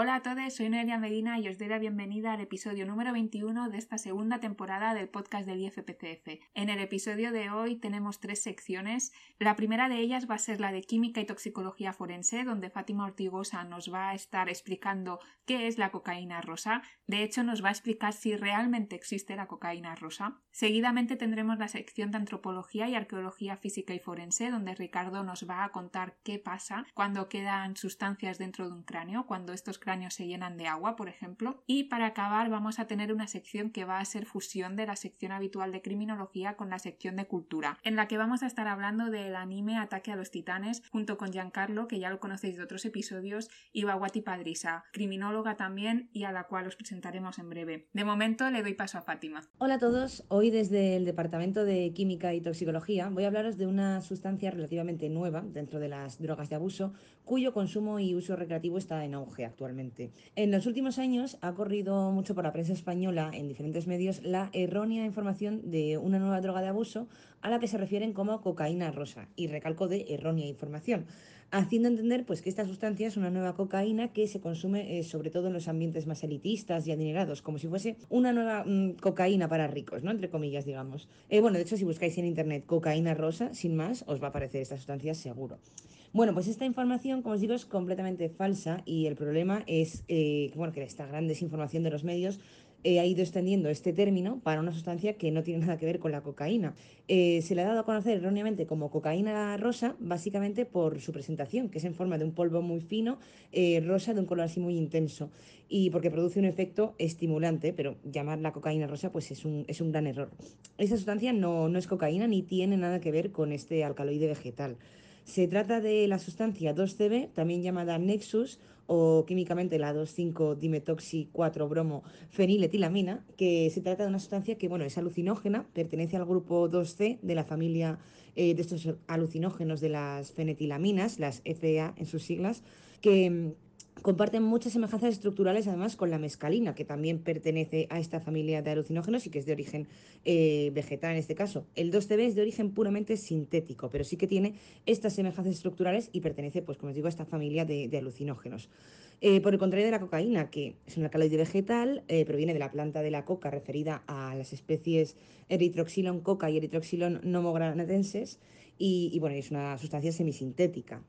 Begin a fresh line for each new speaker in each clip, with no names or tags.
Hola a todos, soy Noelia Medina y os doy la bienvenida al episodio número 21 de esta segunda temporada del podcast del IFPCF. En el episodio de hoy tenemos tres secciones. La primera de ellas va a ser la de Química y Toxicología Forense, donde Fátima Ortigosa nos va a estar explicando qué es la cocaína rosa. De hecho, nos va a explicar si realmente existe la cocaína rosa. Seguidamente tendremos la sección de Antropología y Arqueología Física y Forense, donde Ricardo nos va a contar qué pasa cuando quedan sustancias dentro de un cráneo, cuando estos se llenan de agua, por ejemplo. Y para acabar vamos a tener una sección que va a ser fusión de la sección habitual de criminología con la sección de cultura, en la que vamos a estar hablando del anime Ataque a los Titanes junto con Giancarlo, que ya lo conocéis de otros episodios, y Bawati Padrisa, criminóloga también y a la cual os presentaremos en breve. De momento le doy paso a Fátima.
Hola a todos, hoy desde el Departamento de Química y Toxicología voy a hablaros de una sustancia relativamente nueva dentro de las drogas de abuso, cuyo consumo y uso recreativo está en auge actualmente. En los últimos años ha corrido mucho por la prensa española en diferentes medios la errónea información de una nueva droga de abuso a la que se refieren como cocaína rosa, y recalco de errónea información, haciendo entender pues que esta sustancia es una nueva cocaína que se consume eh, sobre todo en los ambientes más elitistas y adinerados, como si fuese una nueva mm, cocaína para ricos, ¿no? Entre comillas, digamos. Eh, bueno, de hecho, si buscáis en internet cocaína rosa, sin más, os va a aparecer esta sustancia seguro. Bueno, pues esta información, como os digo, es completamente falsa y el problema es eh, bueno, que esta gran desinformación de los medios eh, ha ido extendiendo este término para una sustancia que no tiene nada que ver con la cocaína. Eh, se le ha dado a conocer erróneamente como cocaína rosa, básicamente por su presentación, que es en forma de un polvo muy fino, rosa, de un color así muy intenso, y porque produce un efecto estimulante, pero llamar la cocaína rosa pues es un, es un gran error. Esta sustancia no, no es cocaína ni tiene nada que ver con este alcaloide vegetal. Se trata de la sustancia 2CB, también llamada Nexus, o químicamente la 2,5-dimetoxi 4-bromo feniletilamina, que se trata de una sustancia que bueno, es alucinógena, pertenece al grupo 2C de la familia eh, de estos alucinógenos de las fenetilaminas, las FEA en sus siglas, que Comparten muchas semejanzas estructurales además con la mescalina, que también pertenece a esta familia de alucinógenos y que es de origen eh, vegetal en este caso. El 2CB es de origen puramente sintético, pero sí que tiene estas semejanzas estructurales y pertenece, pues como os digo, a esta familia de, alucinógenos. Eh, por el contrario de la cocaína, que es un alcaloide vegetal, eh, proviene de la planta de la coca referida a las especies Erythroxylon coca y Erythroxylon nomogranatenses y, y bueno, es una sustancia semisintética.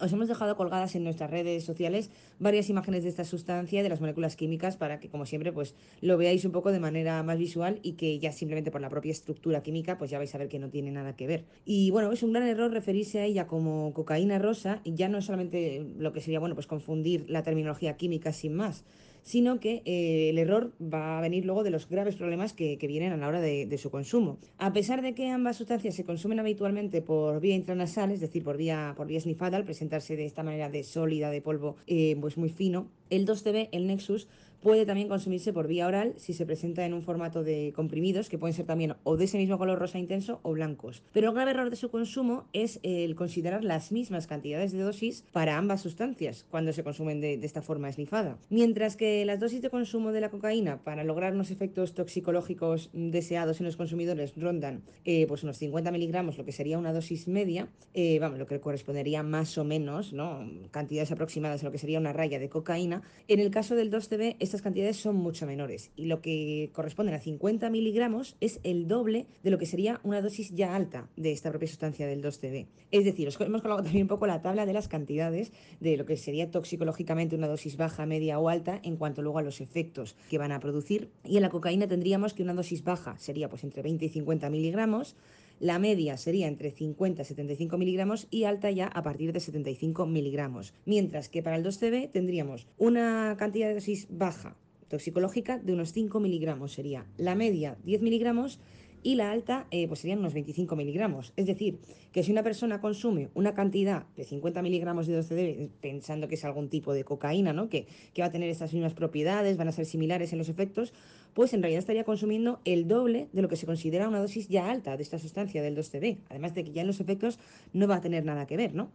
Os hemos dejado colgadas en nuestras redes sociales varias imágenes de esta sustancia, de las moléculas químicas, para que, como siempre, pues lo veáis un poco de manera más visual y que ya simplemente por la propia estructura química, pues ya vais a ver que no tiene nada que ver. Y bueno, es un gran error referirse a ella como cocaína rosa, y ya no es solamente lo que sería, bueno, pues confundir la terminología química sin más, sino que eh, el error va a venir luego de los graves problemas que, vienen a la hora de, su consumo. A pesar de que ambas sustancias se consumen habitualmente por vía intranasal, es decir, por vía, por vía snifada, al presentarse de esta manera de sólida, de polvo, eh, pues muy fino, el 2TB, el Nexus, puede también consumirse por vía oral si se presenta en un formato de comprimidos, que pueden ser también o de ese mismo color rosa intenso o blancos. Pero el grave error de su consumo es el considerar las mismas cantidades de dosis para ambas sustancias cuando se consumen de, esta forma esnifada. Mientras que las dosis de consumo de la cocaína para lograr unos efectos toxicológicos deseados en los consumidores rondan eh, pues unos 50 miligramos, lo que sería una dosis media, eh, vamos, lo que correspondería más o menos, ¿no? cantidades aproximadas a lo que sería una raya de cocaína. En el caso del 2CB, estas cantidades son mucho menores y lo que corresponde a 50 miligramos es el doble de lo que sería una dosis ya alta de esta propia sustancia del 2CB. Es decir, os hemos colocado también un poco la tabla de las cantidades de lo que sería toxicológicamente una dosis baja, media o alta en cuanto luego a los efectos que van a producir. Y en la cocaína tendríamos que una dosis baja sería pues entre 20 y 50 miligramos, la media sería entre 50 y 75 miligramos y alta ya a partir de 75 miligramos. Mientras que para el 2CB tendríamos una cantidad de dosis baja toxicológica de unos 5 miligramos sería. La media 10 miligramos y la alta eh, pues serían unos 25 miligramos. Es decir, que si una persona consume una cantidad de 50 miligramos de 12D pensando que es algún tipo de cocaína, ¿no? que, que va a tener estas mismas propiedades, van a ser similares en los efectos, pues en realidad estaría consumiendo el doble de lo que se considera una dosis ya alta de esta sustancia del 2CB, además de que ya en los efectos no va a tener nada que ver, ¿no?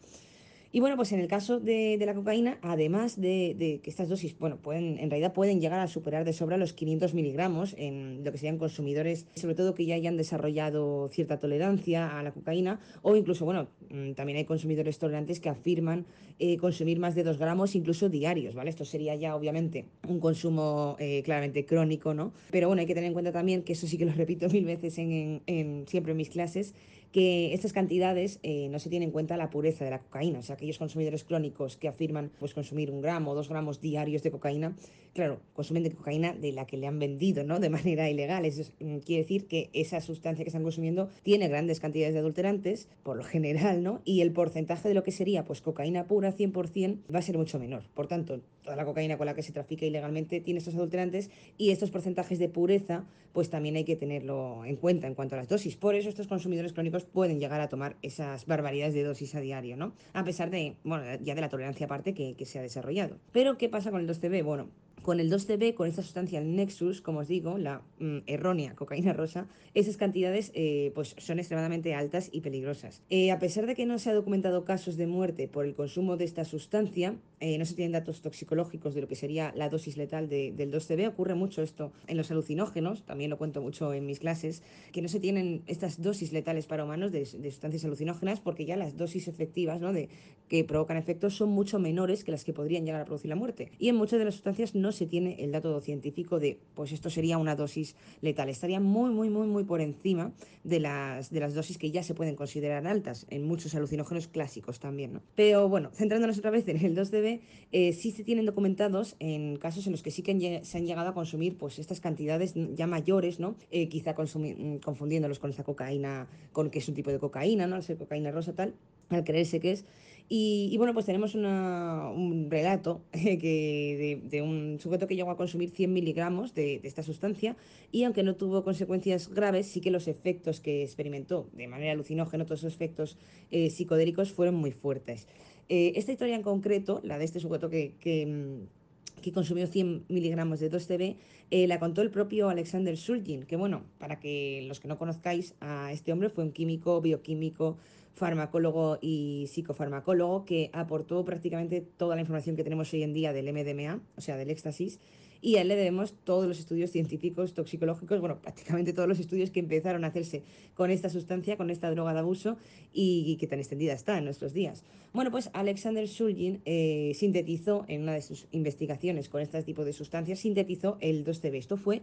Y bueno, pues en el caso de, la cocaína, además de, que estas dosis, bueno, pueden, en realidad pueden llegar a superar de sobra los 500 miligramos en lo que serían consumidores, sobre todo que ya hayan desarrollado cierta tolerancia a la cocaína, o incluso, bueno, mm, también hay consumidores tolerantes que afirman eh, consumir más de 2 gramos incluso diarios, ¿vale? Esto sería ya, obviamente, un consumo eh, claramente crónico, ¿no? Pero bueno, hay que tener en cuenta también, que eso sí que lo repito mil veces en, en siempre en mis clases, que estas cantidades eh, no se tienen en cuenta la pureza de la cocaína. O sea, aquellos consumidores crónicos que afirman pues, consumir un gramo o dos gramos diarios de cocaína, claro, consumen de cocaína de la que le han vendido ¿no? de manera ilegal. Eso mm, quiere decir que esa sustancia que están consumiendo tiene grandes cantidades de adulterantes, por lo general, ¿no? y el porcentaje de lo que sería pues, cocaína pura 100% va a ser mucho menor. Por tanto, toda la cocaína con la que se trafica ilegalmente tiene estos adulterantes y estos porcentajes de pureza pues también hay que tenerlo en cuenta en cuanto a las dosis. Por eso estos consumidores crónicos pueden llegar a tomar esas barbaridades de dosis a diario, ¿no? A pesar de, bueno, ya de la tolerancia aparte que, que se ha desarrollado. Pero, ¿qué pasa con el 2CB? Bueno, con el 2CB, con esta sustancia, Nexus, como os digo, la mm, errónea cocaína rosa, esas cantidades eh, pues son extremadamente altas y peligrosas. Eh, a pesar de que no se ha documentado casos de muerte por el consumo de esta sustancia, eh, no se tienen datos toxicológicos de lo que sería la dosis letal del 2CB, ocurre mucho esto en los alucinógenos, también lo cuento mucho en mis clases, que no se tienen estas dosis letales para humanos de, sustancias alucinógenas porque ya las dosis efectivas ¿no? de, que provocan efectos son mucho menores que las que podrían llegar a producir la muerte. Y en muchas de las sustancias no se tiene el dato científico de, pues esto sería una dosis letal. Estaría muy, muy, muy, muy por encima de las, de las dosis que ya se pueden considerar altas en muchos alucinógenos clásicos también. ¿no? Pero bueno, centrándonos otra vez en el 2DB, eh, sí se tienen documentados en casos en los que sí que se han llegado a consumir pues estas cantidades ya mayores, ¿no? Eh, quizá mm, confundiéndolos con esta cocaína, con que es un tipo de cocaína, ¿no? Al ser cocaína rosa tal, al creerse que es. Y, bueno, pues tenemos un relato que de, un sujeto que llegó a consumir 100 miligramos de, esta sustancia y aunque no tuvo consecuencias graves, sí que los efectos que experimentó de manera alucinógena, todos esos efectos eh, psicodélicos fueron muy fuertes. Eh, esta historia en concreto, la de este sujeto que, que, mm, consumió 100 miligramos de 2CB, eh, la contó el propio Alexander Surgin, que bueno, para que los que no conozcáis a este hombre, fue un químico, bioquímico, farmacólogo y psicofarmacólogo que aportó prácticamente toda la información que tenemos hoy en día del MDMA, o sea, del éxtasis, y a él le debemos todos los estudios científicos, toxicológicos, bueno, prácticamente todos los estudios que empezaron a hacerse con esta sustancia, con esta droga de abuso y, que tan extendida está en nuestros días. Bueno, pues Alexander Shulgin eh, sintetizó en una de sus investigaciones con este tipo de sustancias, sintetizó el 2CB. Esto fue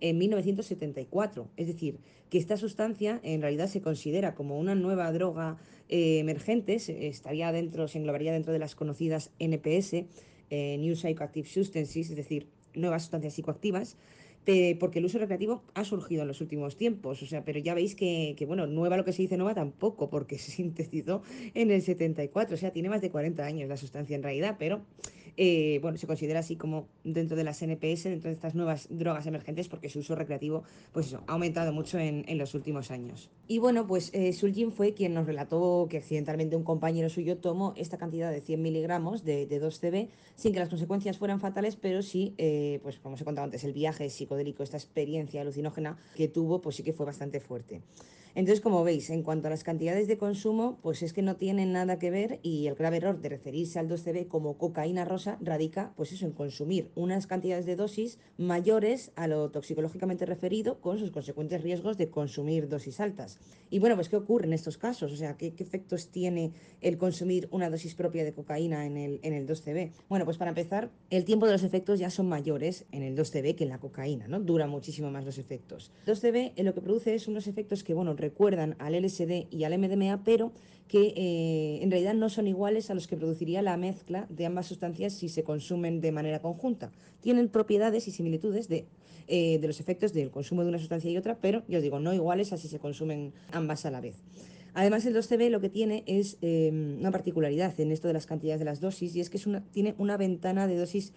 en 1974, es decir, que esta sustancia en realidad se considera como una nueva droga eh, emergente, estaría dentro, se englobaría dentro de las conocidas NPS, eh, New Psychoactive Substances, es decir, nuevas sustancias psicoactivas, porque el uso recreativo ha surgido en los últimos tiempos, o sea, pero ya veis que, que, bueno, nueva lo que se dice nueva tampoco, porque se sintetizó en el 74, o sea, tiene más de 40 años la sustancia en realidad, pero eh, bueno, se considera así como dentro de las NPS, dentro de estas nuevas drogas emergentes, porque su uso recreativo, pues eso, ha aumentado mucho en, los últimos años. Y bueno, pues eh, Suljin fue quien nos relató que accidentalmente un compañero suyo tomó esta cantidad de 100 miligramos de, 2CB sin que las consecuencias fueran fatales, pero sí, eh, pues como os he contado antes, el viaje psicodélico, esta experiencia alucinógena que tuvo, pues sí que fue bastante fuerte. Entonces, como veis, en cuanto a las cantidades de consumo, pues es que no tienen nada que ver y el grave error de referirse al 2CB como cocaína rosa radica, pues eso, en consumir unas cantidades de dosis mayores a lo toxicológicamente referido con sus consecuentes riesgos de consumir dosis altas. Y bueno, pues ¿qué ocurre en estos casos? O sea, ¿qué, efectos tiene el consumir una dosis propia de cocaína en el, en el 2CB? Bueno, pues para empezar, el tiempo de los efectos ya son mayores en el 2CB que en la cocaína, ¿no? Dura muchísimo más los efectos. El 2CB lo que produce es unos efectos que, bueno, recuerdan al LSD y al MDMA, pero que eh, en realidad no son iguales a los que produciría la mezcla de ambas sustancias si se consumen de manera conjunta. Tienen propiedades y similitudes de, eh, de los efectos del consumo de una sustancia y otra, pero yo digo, no iguales a si se consumen ambas a la vez. Además, el 2CB lo que tiene es eh, una particularidad en esto de las cantidades de las dosis y es que tiene una ventana de dosis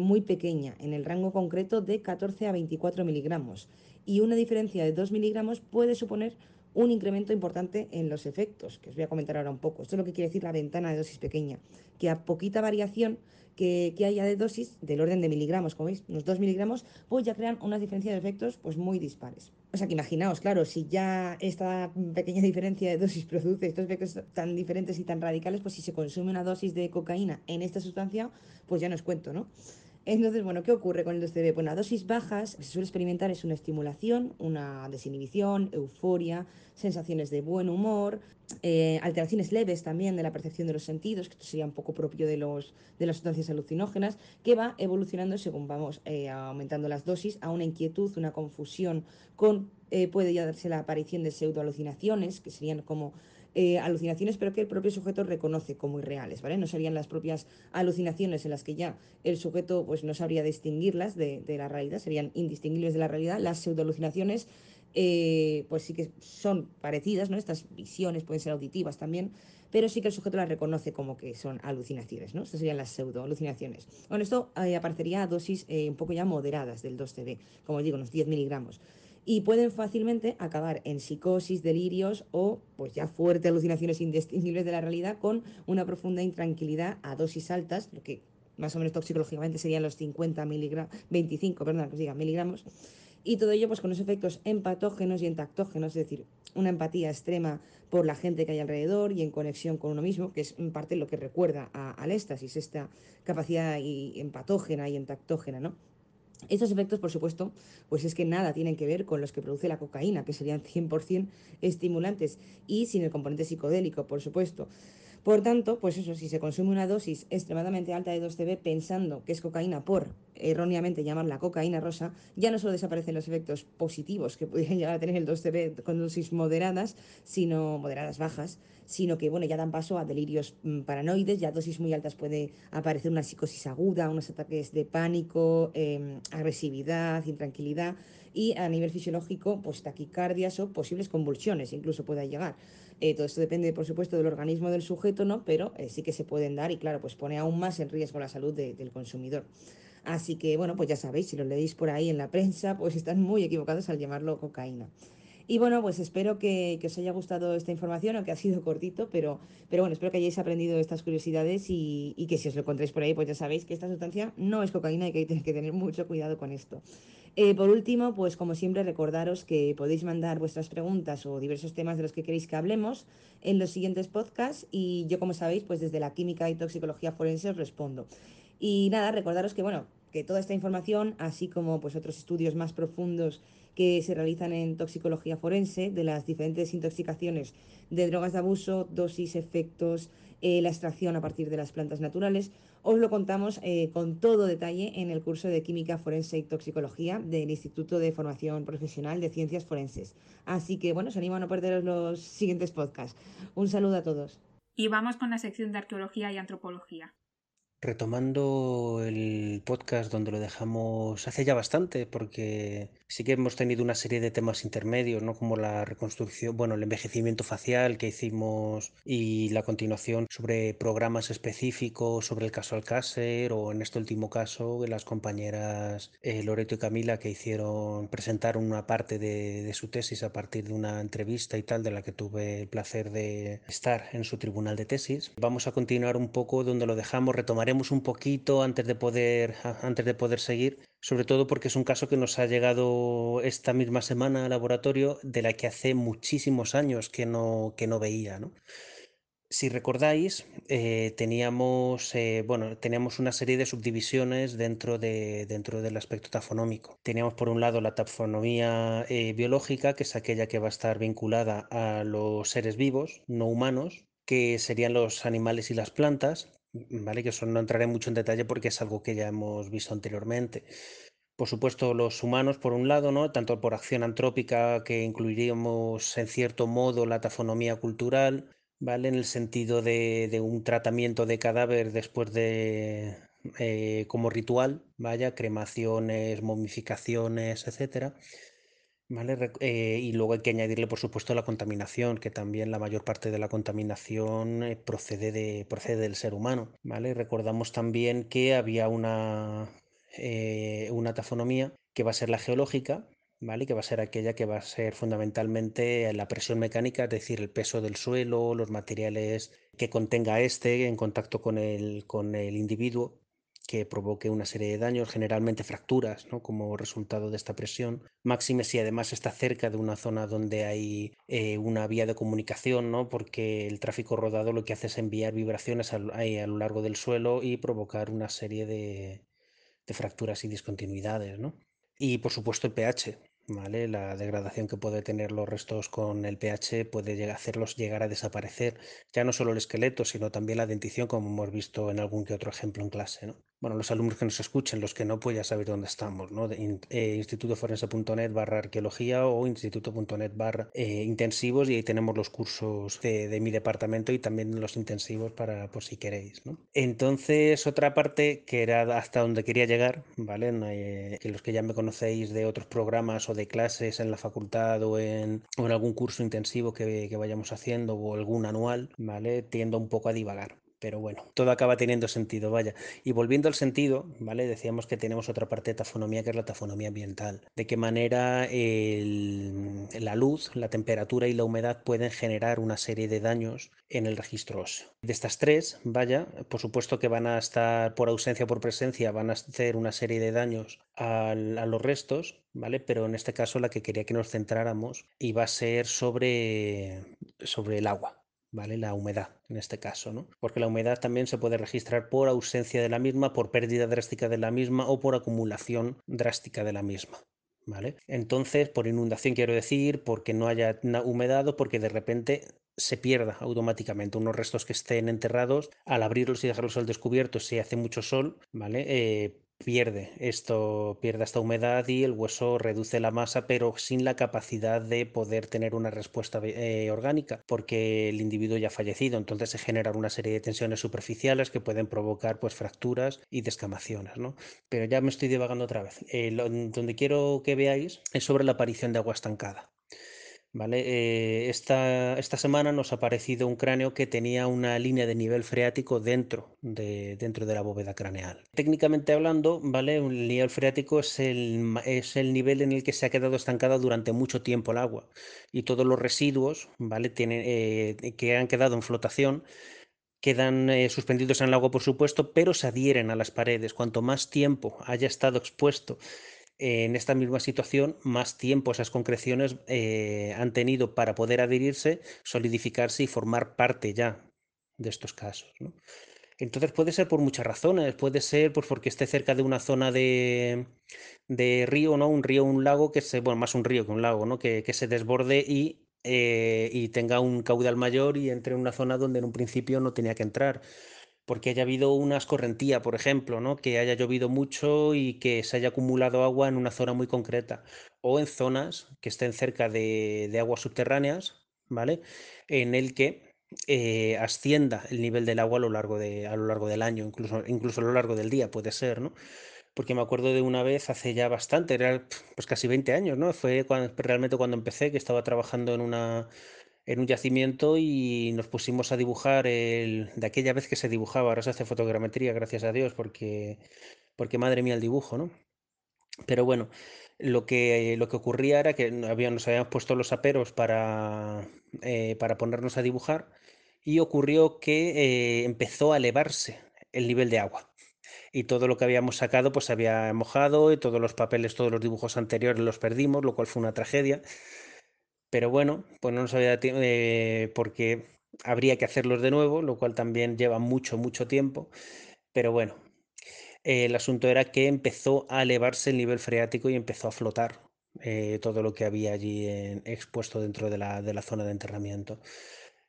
muy pequeña, en el rango concreto de 14 a 24 miligramos. Y una diferencia de 2 miligramos puede suponer un incremento importante en los efectos, que os voy a comentar ahora un poco. Esto es lo que quiere decir la ventana de dosis pequeña, que a poquita variación que, haya de dosis del orden de miligramos, como veis, unos 2 miligramos, pues ya crean una diferencia de efectos pues muy dispares. O sea que imaginaos, claro, si ya esta pequeña diferencia de dosis produce estos efectos tan diferentes y tan radicales, pues si se consume una dosis de cocaína en esta sustancia, pues ya no os cuento, ¿no? Entonces, bueno, ¿qué ocurre con el 2CB? Bueno, a dosis bajas se suele experimentar es una estimulación, una desinhibición, euforia, sensaciones de buen humor, eh, alteraciones leves también de la percepción de los sentidos, que esto sería un poco propio de, los, de las sustancias alucinógenas, que va evolucionando según vamos eh, aumentando las dosis a una inquietud, una confusión, con eh, puede ya darse la aparición de pseudoalucinaciones, que serían como eh, alucinaciones, pero que el propio sujeto reconoce como irreales, ¿vale? No serían las propias alucinaciones en las que ya el sujeto pues, no sabría distinguirlas de, la realidad, serían indistinguibles de la realidad. Las pseudoalucinaciones eh, pues sí que son parecidas, ¿no? Estas visiones pueden ser auditivas también, pero sí que el sujeto las reconoce como que son alucinaciones, ¿no? Estas serían las pseudoalucinaciones. Bueno, esto eh, aparecería a dosis un poco ya moderadas del 2CB, como digo, unos 10 miligramos y pueden fácilmente acabar en psicosis, delirios o pues ya fuertes alucinaciones indistinguibles de la realidad con una profunda intranquilidad a dosis altas, lo que más o menos toxicológicamente serían los 50 miligramos, 25, perdón, que diga, miligramos, y todo ello pues con los efectos empatógenos y entactógenos, es decir, una empatía extrema por la gente que hay alrededor y en conexión con uno mismo, que es en parte lo que recuerda al éxtasis, esta capacidad empatógena y entactógena, ¿no? Estos efectos, por supuesto, pues es que nada tienen que ver con los que produce la cocaína, que serían 100% estimulantes, y sin el componente psicodélico, por supuesto. Por tanto, pues eso, si se consume una dosis extremadamente alta de 2CB pensando que es cocaína por erróneamente llamarla cocaína rosa, ya no solo desaparecen los efectos positivos que pudieran llegar a tener el 2CB con dosis moderadas, sino moderadas bajas, sino que bueno, ya dan paso a delirios mm, paranoides, ya a dosis muy altas puede aparecer una psicosis aguda, unos ataques de pánico, em, agresividad, intranquilidad y a nivel fisiológico, pues taquicardias o posibles convulsiones incluso pueda llegar. Eh, todo esto depende, por supuesto, del organismo del sujeto, ¿no? Pero eh, sí que se pueden dar y, claro, pues pone aún más en riesgo la salud del consumidor. Así que, bueno, pues ya sabéis, si lo leéis por ahí en la prensa, pues están muy equivocados al llamarlo cocaína. Y bueno, pues espero que, os haya gustado esta información, aunque ha sido cortito, pero, pero bueno, espero que hayáis aprendido estas curiosidades y, que si os lo encontréis por ahí, pues ya sabéis que esta sustancia no es cocaína y que hay que tener mucho cuidado con esto. Eh, por último, pues como siempre, recordaros que podéis mandar vuestras preguntas o diversos temas de los que queréis que hablemos en los siguientes podcasts y yo, como sabéis, pues desde la química y toxicología forense os respondo. Y nada, recordaros que, bueno, que toda esta información, así como pues otros estudios más profundos que se realizan en toxicología forense de las diferentes intoxicaciones de drogas de abuso, dosis, efectos, eh, la extracción a partir de las plantas naturales, os lo contamos eh, con todo detalle en el curso de Química Forense y Toxicología del Instituto de Formación Profesional de Ciencias Forenses. Así que bueno, os animo a no perderos los siguientes podcasts. Un saludo a todos.
Y vamos con la sección de arqueología y antropología.
Retomando el podcast donde lo dejamos hace ya bastante, porque sí que hemos tenido una serie de temas intermedios, ¿no? Como la reconstrucción, bueno, el envejecimiento facial que hicimos y la continuación sobre programas específicos sobre el caso Alcácer o en este último caso las compañeras eh, Loreto y Camila que hicieron, presentaron una parte de, de su tesis a partir de una entrevista y tal de la que tuve el placer de estar en su tribunal de tesis. Vamos a continuar un poco donde lo dejamos, retomaremos un poquito antes de poder antes de poder seguir, sobre todo porque es un caso que nos ha llegado esta misma semana al laboratorio de la que hace muchísimos años que no que no veía, Si recordáis, eh, teníamos, eh, bueno, teníamos una serie de subdivisiones dentro, de, dentro del aspecto tafonómico. Teníamos por un lado la tafonomía eh, biológica, que es aquella que va a estar vinculada a los seres vivos, no humanos, que serían los animales y las plantas, ¿vale? Que eso no entraré mucho en detalle porque es algo que ya hemos visto anteriormente. Por supuesto, los humanos, por un lado, ¿no? Tanto por acción antrópica, que incluiríamos en cierto modo la tafonomía cultural, ¿vale? En el sentido de, un tratamiento de cadáver después de. Eh, como ritual, vaya, cremaciones, momificaciones, etcétera. Eh, y luego hay que añadirle, por supuesto, la contaminación, que también la mayor parte de la contaminación eh, procede, de, procede del ser humano. ¿vale? Recordamos también que había una, eh, una tafonomía que va a ser la geológica, ¿vale? Que va a ser aquella que va a ser fundamentalmente la presión mecánica, es decir, el peso del suelo, los materiales que contenga este en contacto con el, con el individuo que provoque una serie de daños, generalmente fracturas, ¿no? como resultado de esta presión. Máxime si además está cerca de una zona donde hay eh, una vía de comunicación, ¿no? porque el tráfico rodado lo que hace es enviar vibraciones a, lo largo del suelo y provocar una serie de, de fracturas y discontinuidades. ¿no? Y por supuesto el pH, ¿vale? La degradación que puede tener los restos con el pH puede hacerlos llegar a desaparecer, ya no solo el esqueleto, sino también la dentición, como hemos visto en algún que otro ejemplo en clase, ¿no? Bueno, los alumnos que nos escuchen, los que no, pues ya saber dónde estamos, ¿no? Eh, institutoforense.net barra arqueología o instituto.net barra eh, intensivos y ahí tenemos los cursos de, mi departamento y también los intensivos para por si queréis, ¿no? Entonces, otra parte que era hasta donde quería llegar, ¿vale? Eh, que los que ya me conocéis de otros programas o de clases en la facultad o en, algún curso intensivo que vayamos haciendo o algún anual, ¿vale? Tiendo un poco a divagar pero bueno, todo acaba teniendo sentido, vaya. Y volviendo al sentido, ¿vale? Decíamos que tenemos otra parte de tafonomía que es la tafonomía ambiental. De qué manera la luz, la temperatura y la humedad pueden generar una serie de daños en el registro óseo. De estas tres, vaya, por supuesto que van a estar por ausencia o por presencia, van a hacer una serie de daños a, los restos, ¿vale? Pero en este caso la que quería que nos centráramos iba a ser sobre, sobre el agua, ¿vale? La humedad en este caso, ¿no? Porque la humedad también se puede registrar por ausencia de la misma, por pérdida drástica de la misma o por acumulación drástica de la misma. ¿Vale? Entonces, por inundación quiero decir, porque no haya humedad o porque de repente se pierda automáticamente unos restos que estén enterrados al abrirlos y dejarlos al descubierto si hace mucho sol, ¿vale? Eh, pierde esto, pierde esta humedad y el hueso reduce la masa, pero sin la capacidad de poder tener una respuesta eh, orgánica, porque el individuo ya ha fallecido. Entonces se generan una serie de tensiones superficiales que pueden provocar pues fracturas y descamaciones, ¿no? Pero ya me estoy divagando otra vez. Eh, donde quiero que veáis es sobre la aparición de agua estancada. ¿Vale? Eh, esta, esta, semana nos ha aparecido un cráneo que tenía una línea de nivel freático dentro de, dentro de la bóveda craneal. Técnicamente hablando, ¿vale? Un nivel freático es el, es el nivel en el que se ha quedado estancada durante mucho tiempo el agua y todos los residuos ¿vale? eh, que han quedado en flotación quedan eh, suspendidos en el agua, por supuesto, pero se adhieren a las paredes. Cuanto más tiempo haya estado expuesto en esta misma situación, más tiempo esas concreciones eh, han tenido para poder adherirse, solidificarse y formar parte ya de estos casos. Entonces puede ser por muchas razones, puede ser pues porque esté cerca de una zona de, de río, ¿no? Un río, un lago que se, bueno, más un río que un lago, ¿no? Que, se desborde y, eh, y tenga un caudal mayor y entre en una zona donde en un principio no tenía que entrar porque haya habido una escorrentía, por ejemplo, ¿no? que haya llovido mucho y que se haya acumulado agua en una zona muy concreta, o en zonas que estén cerca de, aguas subterráneas, ¿vale? En el que eh, ascienda el nivel del agua a lo largo, de, a lo largo del año, incluso, incluso a lo largo del día, puede ser, ¿no? Porque me acuerdo de una vez hace ya bastante, era pues casi 20 años, ¿no? Fue realmente cuando empecé, que estaba trabajando en una, en un yacimiento y nos pusimos a dibujar el, de aquella vez que se dibujaba, ahora se hace fotogrametría, gracias a Dios, porque, porque madre mía el dibujo, ¿no? Pero bueno, lo que, lo que ocurría era que había, nos habíamos puesto los aperos para, eh, para ponernos a dibujar y ocurrió que eh, empezó a elevarse el nivel de agua. Y todo lo que habíamos sacado pues había mojado y todos los papeles, todos los dibujos anteriores los perdimos, lo cual fue una tragedia. Pero bueno, pues no nos había eh, porque habría que hacerlos de nuevo, lo cual también lleva mucho, mucho tiempo. Pero bueno, el asunto era que empezó a elevarse el nivel freático y empezó a flotar eh, todo lo que había allí expuesto dentro de la, de la zona de enterramiento.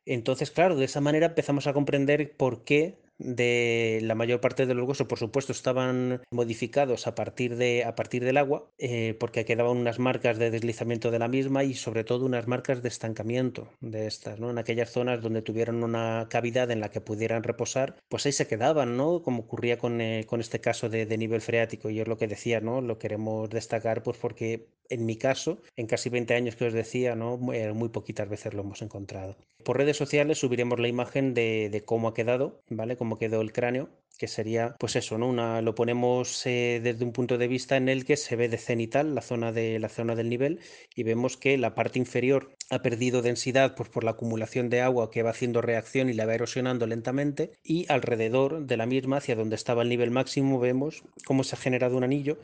Entonces, claro, de esa manera empezamos a comprender por qué de la mayor parte de los huesos, por supuesto, estaban modificados a partir, de, a partir del agua, eh, porque quedaban unas marcas de deslizamiento de la misma y sobre todo unas marcas de estancamiento de estas, ¿no? En aquellas zonas donde tuvieron una cavidad en la que pudieran reposar, pues ahí se quedaban, ¿no? Como ocurría con, eh, con este caso de, de, nivel freático. Y es lo que decía, ¿no? Lo queremos destacar, pues porque en mi caso, en casi 20 años que os decía, ¿no? muy, muy poquitas veces lo hemos encontrado. Por redes sociales subiremos la imagen de, de cómo ha quedado, ¿vale? Cómo quedó el cráneo que sería, pues eso, ¿no? Una, lo ponemos eh, desde un punto de vista en el que se ve de cenital la zona, de, la zona del nivel y vemos que la parte inferior ha perdido densidad pues, por la acumulación de agua que va haciendo reacción y la va erosionando lentamente y alrededor de la misma, hacia donde estaba el nivel máximo, vemos cómo se ha generado un anillo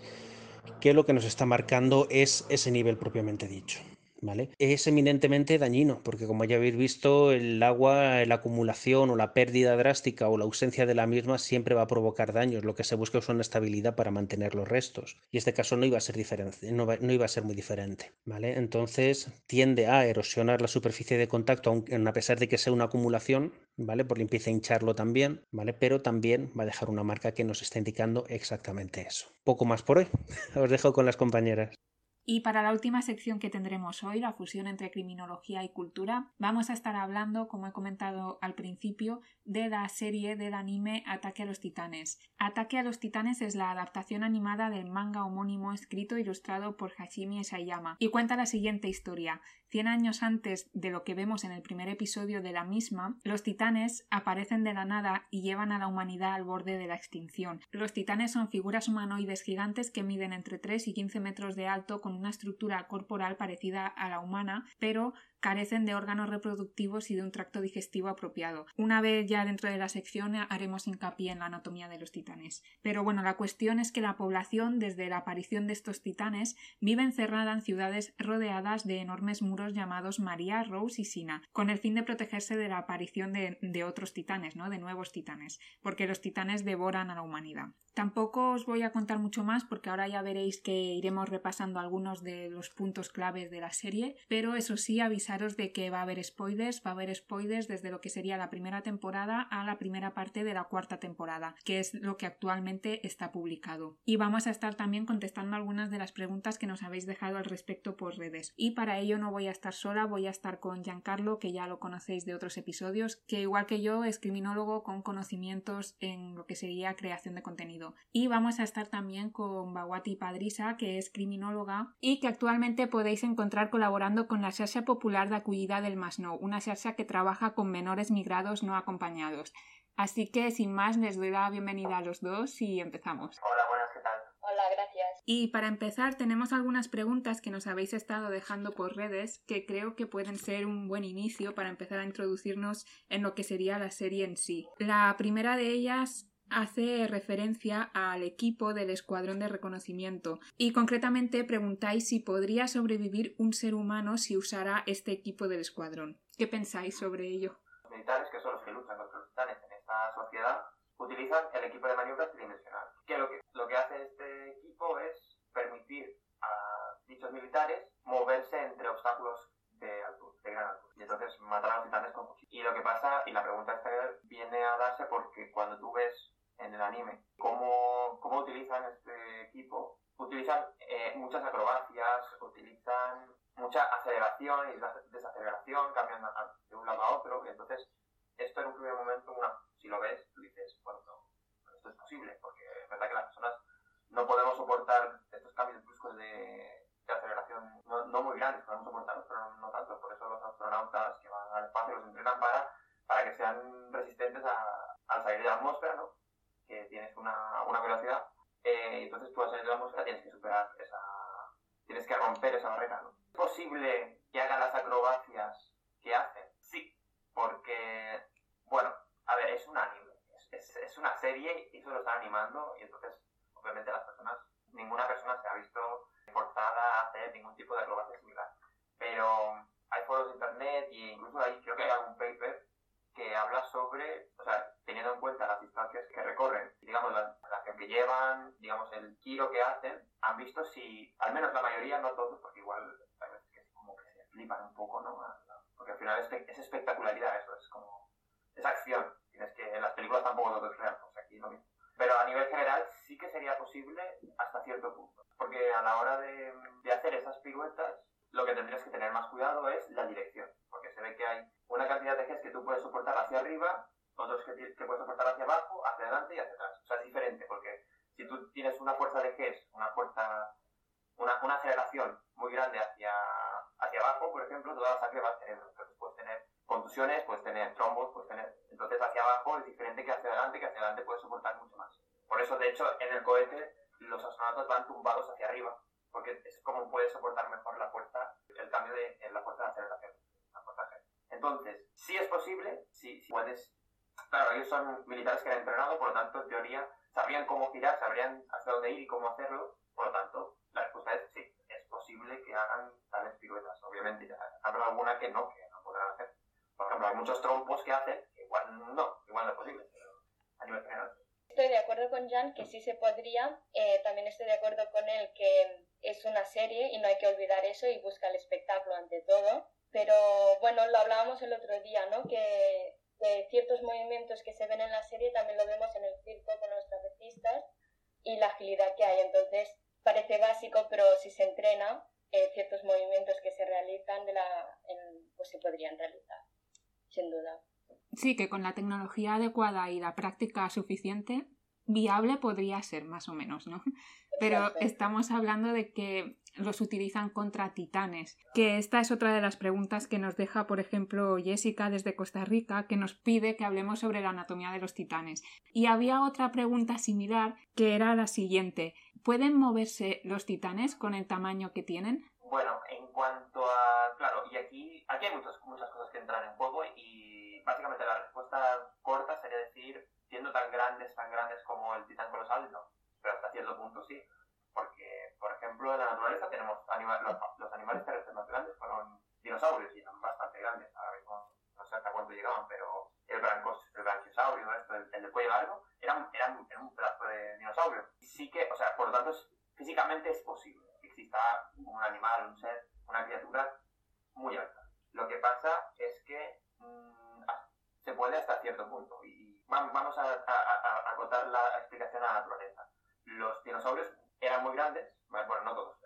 que lo que nos está marcando es ese nivel propiamente dicho. Es eminentemente dañino, porque como ya habéis visto, el agua, la acumulación o la pérdida drástica o la ausencia de la misma siempre va a provocar daños. Lo que se busca es una estabilidad para mantener los restos. Y este caso no iba a ser no, iba a ser muy diferente, ¿vale? Entonces tiende a erosionar la superficie de contacto, a pesar de que sea una acumulación, ¿vale? Porque empieza a hincharlo también, ¿vale? Pero también va a dejar una marca que nos está indicando exactamente eso. Poco más por hoy. Os dejo con las compañeras.
Y para la última sección que tendremos hoy, la fusión entre criminología y cultura, vamos a estar hablando, como he comentado al principio, de la serie del anime Ataque a los Titanes. Ataque a los Titanes es la adaptación animada del manga homónimo escrito e ilustrado por Hashimi Esayama y cuenta la siguiente historia. Cien años antes de lo que vemos en el primer episodio de la misma, los titanes aparecen de la nada y llevan a la humanidad al borde de la extinción. Los titanes son figuras humanoides gigantes que miden entre 3 y 15 metros de alto con una estructura corporal parecida a la humana, pero carecen de órganos reproductivos y de un tracto digestivo apropiado. Una vez ya dentro de la sección haremos hincapié en la anatomía de los titanes. Pero bueno, la cuestión es que la población, desde la aparición de estos titanes, vive encerrada en ciudades rodeadas de enormes muros llamados María, Rose y Sina, con el fin de protegerse de la aparición de, otros titanes, ¿no? de nuevos titanes, porque los titanes devoran a la humanidad. Tampoco os voy a contar mucho más porque ahora ya veréis que iremos repasando algunos de los puntos claves de la serie, pero eso sí de que va a haber spoilers, va a haber spoilers desde lo que sería la primera temporada a la primera parte de la cuarta temporada, que es lo que actualmente está publicado. Y vamos a estar también contestando algunas de las preguntas que nos habéis dejado al respecto por redes. Y para ello no voy a estar sola, voy a estar con Giancarlo, que ya lo conocéis de otros episodios, que igual que yo es criminólogo con conocimientos en lo que sería creación de contenido. Y vamos a estar también con Bawati Padrisa, que es criminóloga y que actualmente podéis encontrar colaborando con la Xarxa Popular de Acogida del Masnou, una xarxa que trabaja con menores migrados no acompañados. Así que sin más les doy la bienvenida a los dos y empezamos.
Hola, buenas, ¿qué tal?
Hola, gracias.
Y para empezar tenemos algunas preguntas que nos habéis estado dejando por redes que creo que pueden ser un buen inicio para empezar a introducirnos en lo que sería la serie en sí. La primera de ellas hace referencia al equipo del escuadrón de reconocimiento y concretamente preguntáis si podría sobrevivir un ser humano si usara este equipo del escuadrón. ¿Qué pensáis sobre ello?
Los militares, que son los que luchan contra los titanes en esta sociedad, utilizan el equipo de maniobra tridimensional. Que lo, que lo que hace este equipo es permitir a dichos militares moverse entre obstáculos de, altura, de gran altura. Y entonces matar a los titanes con cuchillo. Y lo que pasa, y la pregunta esta viene a darse porque cuando tú ves en el anime, cómo, cómo utilizan este equipo. Utilizan eh, muchas acrobacias, utilizan mucha aceleración y desaceleración, cambian de un lado a otro, y entonces esto en un primer momento, una, si lo ves, tú dices, bueno, no, esto es posible, porque es verdad que las personas no podemos soportar estos cambios bruscos de, de aceleración, no, no, muy grandes, podemos soportarlos, pero no, no, tanto, por eso los astronautas que van al espacio los entrenan para, para que sean resistentes a, al salir de la atmósfera, ¿no? que tienes una, una velocidad, eh, entonces tú al salir de la música tienes que superar esa, ¿Es posible que hagan las acrobacias que hacen? Sí, porque, bueno, a ver, es un anime, es, es, una serie y eso lo están animando y entonces, obviamente las personas, ninguna persona se ha visto forzada a hacer ningún tipo de acrobacia similar. Pero hay foros de internet y incluso hay, creo que hay algún paper que habla sobre, o sea, teniendo en cuenta las distancias que recorren, digamos, la, la que llevan, Que
con la
tecnología adecuada y la práctica suficiente, viable podría ser más o menos, ¿no? Pero estamos hablando de que los utilizan contra titanes, que esta es otra de las preguntas que nos deja, por ejemplo, Jessica desde Costa Rica, que nos pide que hablemos sobre la anatomía de los titanes. Y había otra pregunta similar que era la siguiente, ¿pueden moverse los titanes con el tamaño que tienen?
Bueno, en cuanto a... Claro, y aquí, aquí hay muchas, muchas cosas que entran en juego y básicamente la respuesta corta sería decir, siendo tan grandes, tan grandes como el titán colosal, no. Pero hasta cierto punto sí. Porque, por ejemplo, en la naturaleza tenemos anima- los, los animales terrestres más grandes fueron dinosaurios y eran bastante grandes. Ahora mismo no sé hasta cuánto llegaban, pero el, brancos, el branquiosaurio, esto, el, el de cuello largo, eran, eran, eran un pedazo de dinosaurio. Sí que, o sea, por lo tanto, físicamente es posible que exista un animal, un ser, una criatura muy alta. Lo que pasa es que mm, ah, se puede hasta cierto punto. Y va- vamos a- a acotar la explicación a la naturaleza. Los dinosaurios eran muy grandes, bueno, no todos.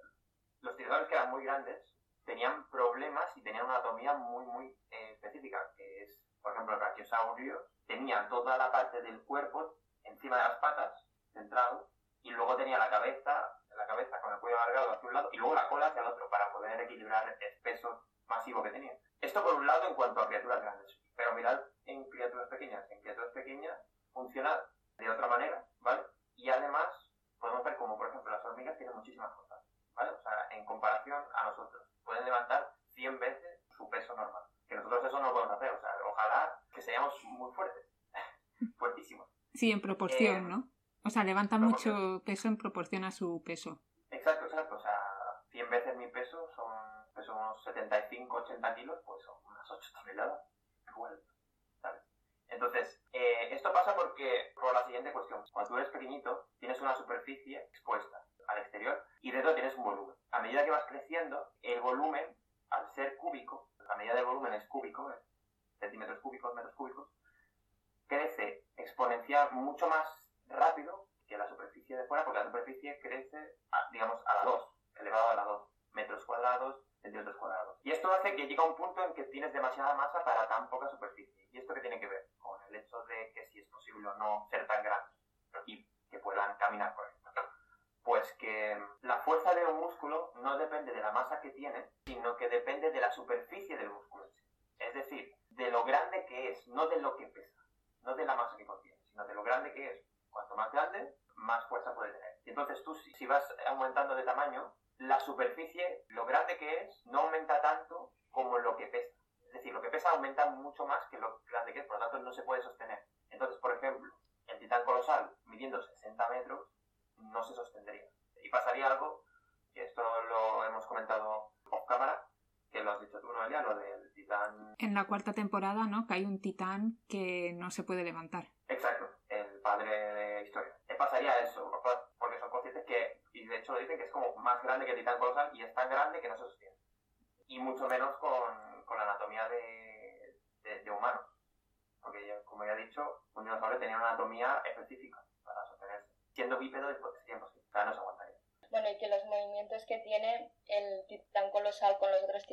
Los dinosaurios que eran muy grandes tenían problemas y tenían una anatomía muy, muy eh, específica, que es, por ejemplo, el brachiosaurio tenía toda la parte del cuerpo encima de las patas, centrado, y luego tenía la cabeza, la cabeza con el cuello alargado hacia un lado, y luego la cola hacia el otro, para poder equilibrar el peso masivo que tenía. Esto por un lado en cuanto a criaturas grandes, pero mirad en criaturas pequeñas. En criaturas pequeñas funciona de otra manera, ¿vale? Y además podemos ver como, por ejemplo, las hormigas tienen muchísimas fuerza, ¿vale? O sea, en comparación a nosotros, pueden levantar 100 veces su peso normal. Que nosotros eso no lo podemos hacer, o sea, ojalá que seamos muy fuertes, fuertísimos.
Sí, en proporción,
Eh,
¿no? O sea, levantan mucho peso en proporción a su peso.
Exacto, exacto, o sea, 100 veces mi peso son, peso unos 75, 80 kilos, pues son unas 8 toneladas, igual. Entonces, eh, esto pasa porque, por la siguiente cuestión, cuando tú eres pequeñito, tienes una superficie expuesta al exterior y dentro tienes un volumen. A medida que vas creciendo, el volumen, al ser cúbico, la medida del volumen es cúbico, es centímetros cúbicos, metros cúbicos, crece exponencial mucho más rápido que la superficie de fuera, porque la superficie crece, digamos, a la 2, elevado a la 2, metros cuadrados, centímetros cuadrados. Y esto hace que llega un punto en que tienes demasiada masa para tan poca superficie. ¿Y esto qué tiene que ver? De que si es posible o no ser tan grandes y que puedan caminar, por. Pues que la fuerza de un músculo no depende de la masa que tiene, sino que depende de la superficie del músculo. Es decir, de lo grande que es, no de lo que pesa, no de la masa que contiene, sino de lo grande que es. Cuanto más grande, más fuerza puede tener. Y entonces tú, si vas aumentando de tamaño, la superficie, lo grande que es, no aumenta tanto como lo que pesa. Es decir, lo que pesa aumenta mucho más que lo grande que es, por lo tanto no se puede sostener. Entonces, por ejemplo, el titán colosal, midiendo 60 metros, no se sostendría. Y pasaría algo, que esto lo hemos comentado off cámara, que lo has dicho tú, Noelia, lo del titán
En la cuarta temporada, ¿no? Que hay un titán que no se puede levantar.
Exacto, el padre de historia. Le pasaría eso, porque son conscientes que, y de hecho lo dicen, que es como más grande que el titán colosal y es tan grande que no se sostiene. Y mucho menos con, con la anatomía de, de, humanos. Porque, como ya he dicho, un dinosaurio tenía una anatomía específica para sostenerse. Siendo bípedo, sería imposible. O sea, no se aguantaría.
Bueno, y que los movimientos que tiene el titán colosal con los otros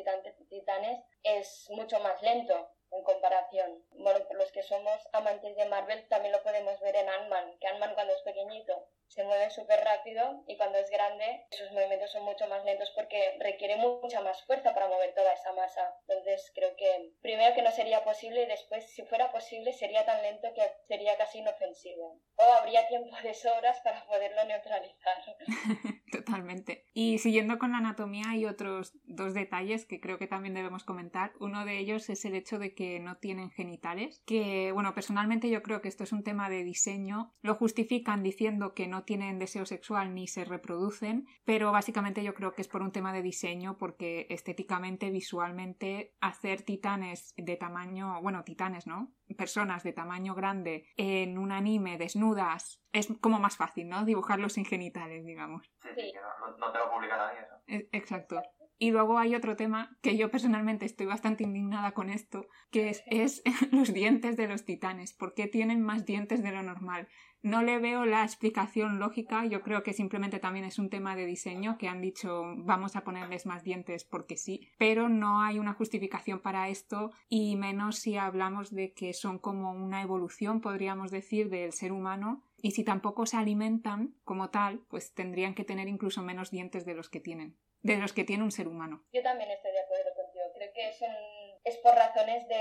titanes es mucho más lento en comparación. Bueno, por los que somos amantes de Marvel también lo podemos ver en Ant-Man, que Ant-Man cuando es pequeñito se mueve súper rápido y cuando es grande sus movimientos son mucho más lentos porque requiere mucha más fuerza para mover toda esa masa. Entonces creo que primero que no sería posible y después si fuera posible sería tan lento que sería casi inofensivo. O habría tiempo de sobras para poderlo neutralizar.
Totalmente. Y siguiendo con la anatomía hay otros dos detalles que creo que también debemos comentar. Uno de ellos es el hecho de que no tienen genitales, que bueno, personalmente yo creo que esto es un tema de diseño. Lo justifican diciendo que no tienen deseo sexual ni se reproducen, pero básicamente yo creo que es por un tema de diseño porque estéticamente, visualmente, hacer titanes de tamaño, bueno, titanes, ¿no? Personas de tamaño grande en un anime desnudas es como más fácil, ¿no? Dibujarlos sin genitales, digamos.
Sí, sí, que no, no, te lo publica nadie eso.
E- Exacto. Y luego hay otro tema que yo personalmente estoy bastante indignada con esto, que es, los dientes de los titanes. ¿Por qué tienen más dientes de lo normal? No le veo la explicación lógica, yo creo que simplemente también es un tema de diseño que han dicho vamos a ponerles más dientes porque sí, pero no hay una justificación para esto y menos si hablamos de que son como una evolución, podríamos decir, del ser humano y si tampoco se alimentan como tal, pues tendrían que tener incluso menos dientes de los que tienen, de los que tiene un ser humano.
Yo también estoy de acuerdo contigo. Creo que es, un- es por razones de,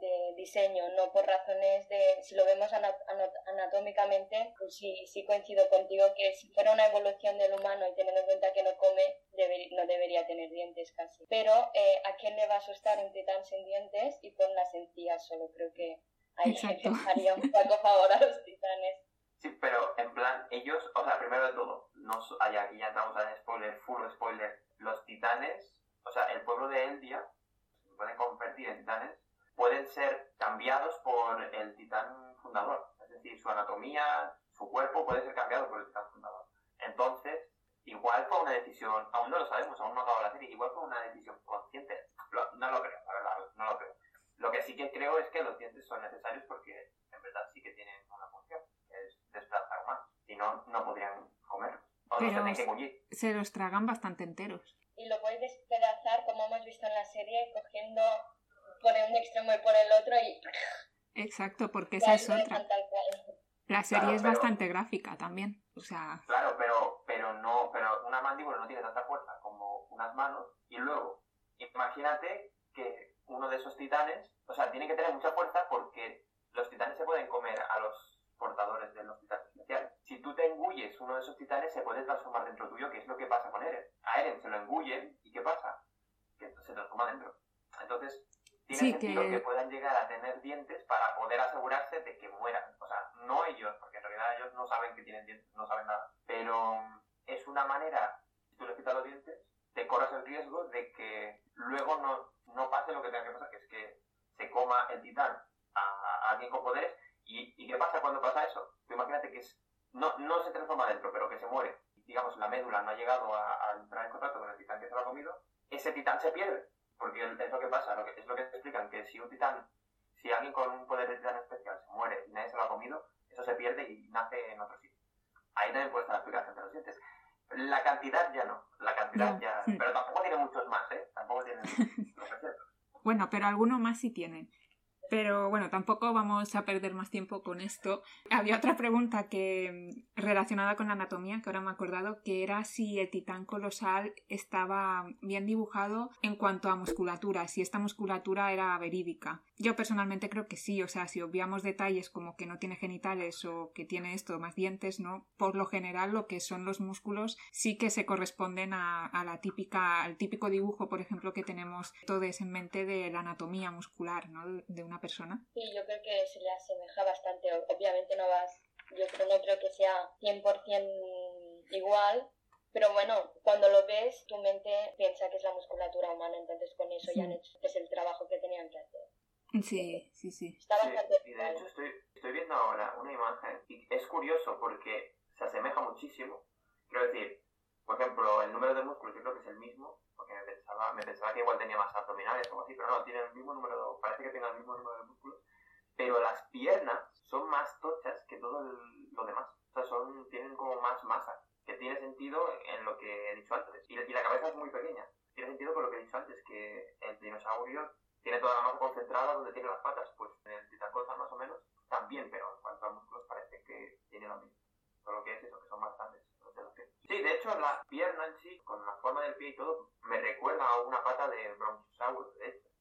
de diseño, no por razones de... Si lo vemos ana- ana- anatómicamente, pues sí, sí coincido contigo que si fuera una evolución del humano y teniendo en cuenta que no come, deber- no debería tener dientes casi. Pero eh, ¿a quién le va a asustar un titán sin dientes y con las encías solo? Creo que ahí
Exacto.
haría un poco favor a los titanes.
Sí, pero en plan, ellos, o sea, primero de todo, no, aquí ya entramos en spoiler, full spoiler, los titanes, o sea, el pueblo de Eldia, se pueden convertir en titanes, pueden ser cambiados por el titán fundador, es decir, su anatomía, su cuerpo puede ser cambiado por el titán fundador. Entonces, igual fue una decisión, aún no lo sabemos, aún no ha acabado la serie, igual fue una decisión consciente, no lo creo, la verdad, no lo creo. Lo que sí que creo es que los dientes son necesarios porque en verdad sí que tienen una función, que es desplazar humanos. Si no, no podrían comerlos.
Se los tragan bastante enteros.
y lo puedes despedazar como hemos visto en la serie, cogiendo por un extremo y por el otro y
Exacto, porque esa es otra. La serie
Claro,
es
pero-
bastante gráfica también. O sea,
Claro, pero, pero no, pero una mandíbula no tiene tanta fuerza como unas manos. Y luego, imagínate que uno de esos titanes, o sea, tiene que tener mucha fuerza porque los titanes se pueden comer a los portadores de los titanes especiales. Si tú te engulles uno de esos titanes, se puede transformar dentro tuyo, que es lo que pasa con Eren. A Eren se lo engullen y ¿qué pasa? Que se transforma dentro. Entonces, tiene
Sí,
sentido
que-
que... puedan llegar a tener dientes para poder asegurarse de que mueran. O sea, no ellos, porque en realidad ellos no saben que tienen dientes, no saben nada. Pero mm, es una manera, si tú les quitas los dientes, te corres el riesgo de que luego no, no pase lo que tenga que pasar, que es que se coma el titán a, a alguien con poderes. ¿Y, ¿Y qué pasa cuando pasa eso? Tú imagínate que es, no, no se transforma dentro, pero que se muere. Digamos, la médula no ha llegado a, a entrar en contacto con el titán que se lo ha comido, ese titán se pierde. Porque es lo que pasa, lo que, es lo que si un titán, si alguien con un poder de titán especial se muere y nadie se lo ha comido, eso se pierde y nace en otro sitio. Ahí también puede estar la explicación de los dientes. La cantidad ya no, la cantidad
Ya.
ya... Pero tampoco tiene muchos más, ¿eh? Tampoco tiene...
bueno, pero alguno más sí tienen. Pero bueno, tampoco vamos a perder más tiempo con esto. Había otra pregunta que relacionada con la anatomía, que ahora me he acordado, que era si el titán colosal estaba bien dibujado en cuanto a musculatura, si esta musculatura era verídica. Yo personalmente creo que sí, o sea, si obviamos detalles como que no tiene genitales o que tiene esto más dientes, ¿no? Por lo general lo que son los músculos sí que se corresponden a, la típica, al típico dibujo, por ejemplo, que tenemos todos en mente de la anatomía muscular, ¿no? De- una persona.
Sí, yo creo que se le asemeja bastante. Obviamente no vas, yo creo, no creo que sea 100% igual, pero bueno, cuando lo ves, tu mente piensa que es la musculatura humana, entonces con eso ya han
Sí.
hecho es el trabajo que tenían que hacer.
Sí, sí, sí.
Está
Sí,
bastante
y de
igual.
hecho estoy, estoy viendo ahora una imagen y es curioso porque se asemeja muchísimo. Quiero decir, por ejemplo, el número de músculos yo creo que es el mismo, porque me pensaba, me pensaba que igual tenía más abdominales o algo así, pero no, tiene el mismo número, parece que tiene el mismo número de músculos, pero las piernas son más tochas que todo el- lo demás. O sea, son, tienen como más masa, que tiene sentido en lo que he dicho antes. Y, la cabeza es muy pequeña. Tiene sentido con lo que he dicho antes, que el dinosaurio tiene toda la masa concentrada donde tiene las patas. Pues en el titacosa más o menos también, pero en cuanto a músculos parece que tiene lo mismo. Solo que es eso, que son más grandes. Sí, de hecho la pierna en sí, con la forma del pie y todo, me recuerda a una pata de hecho.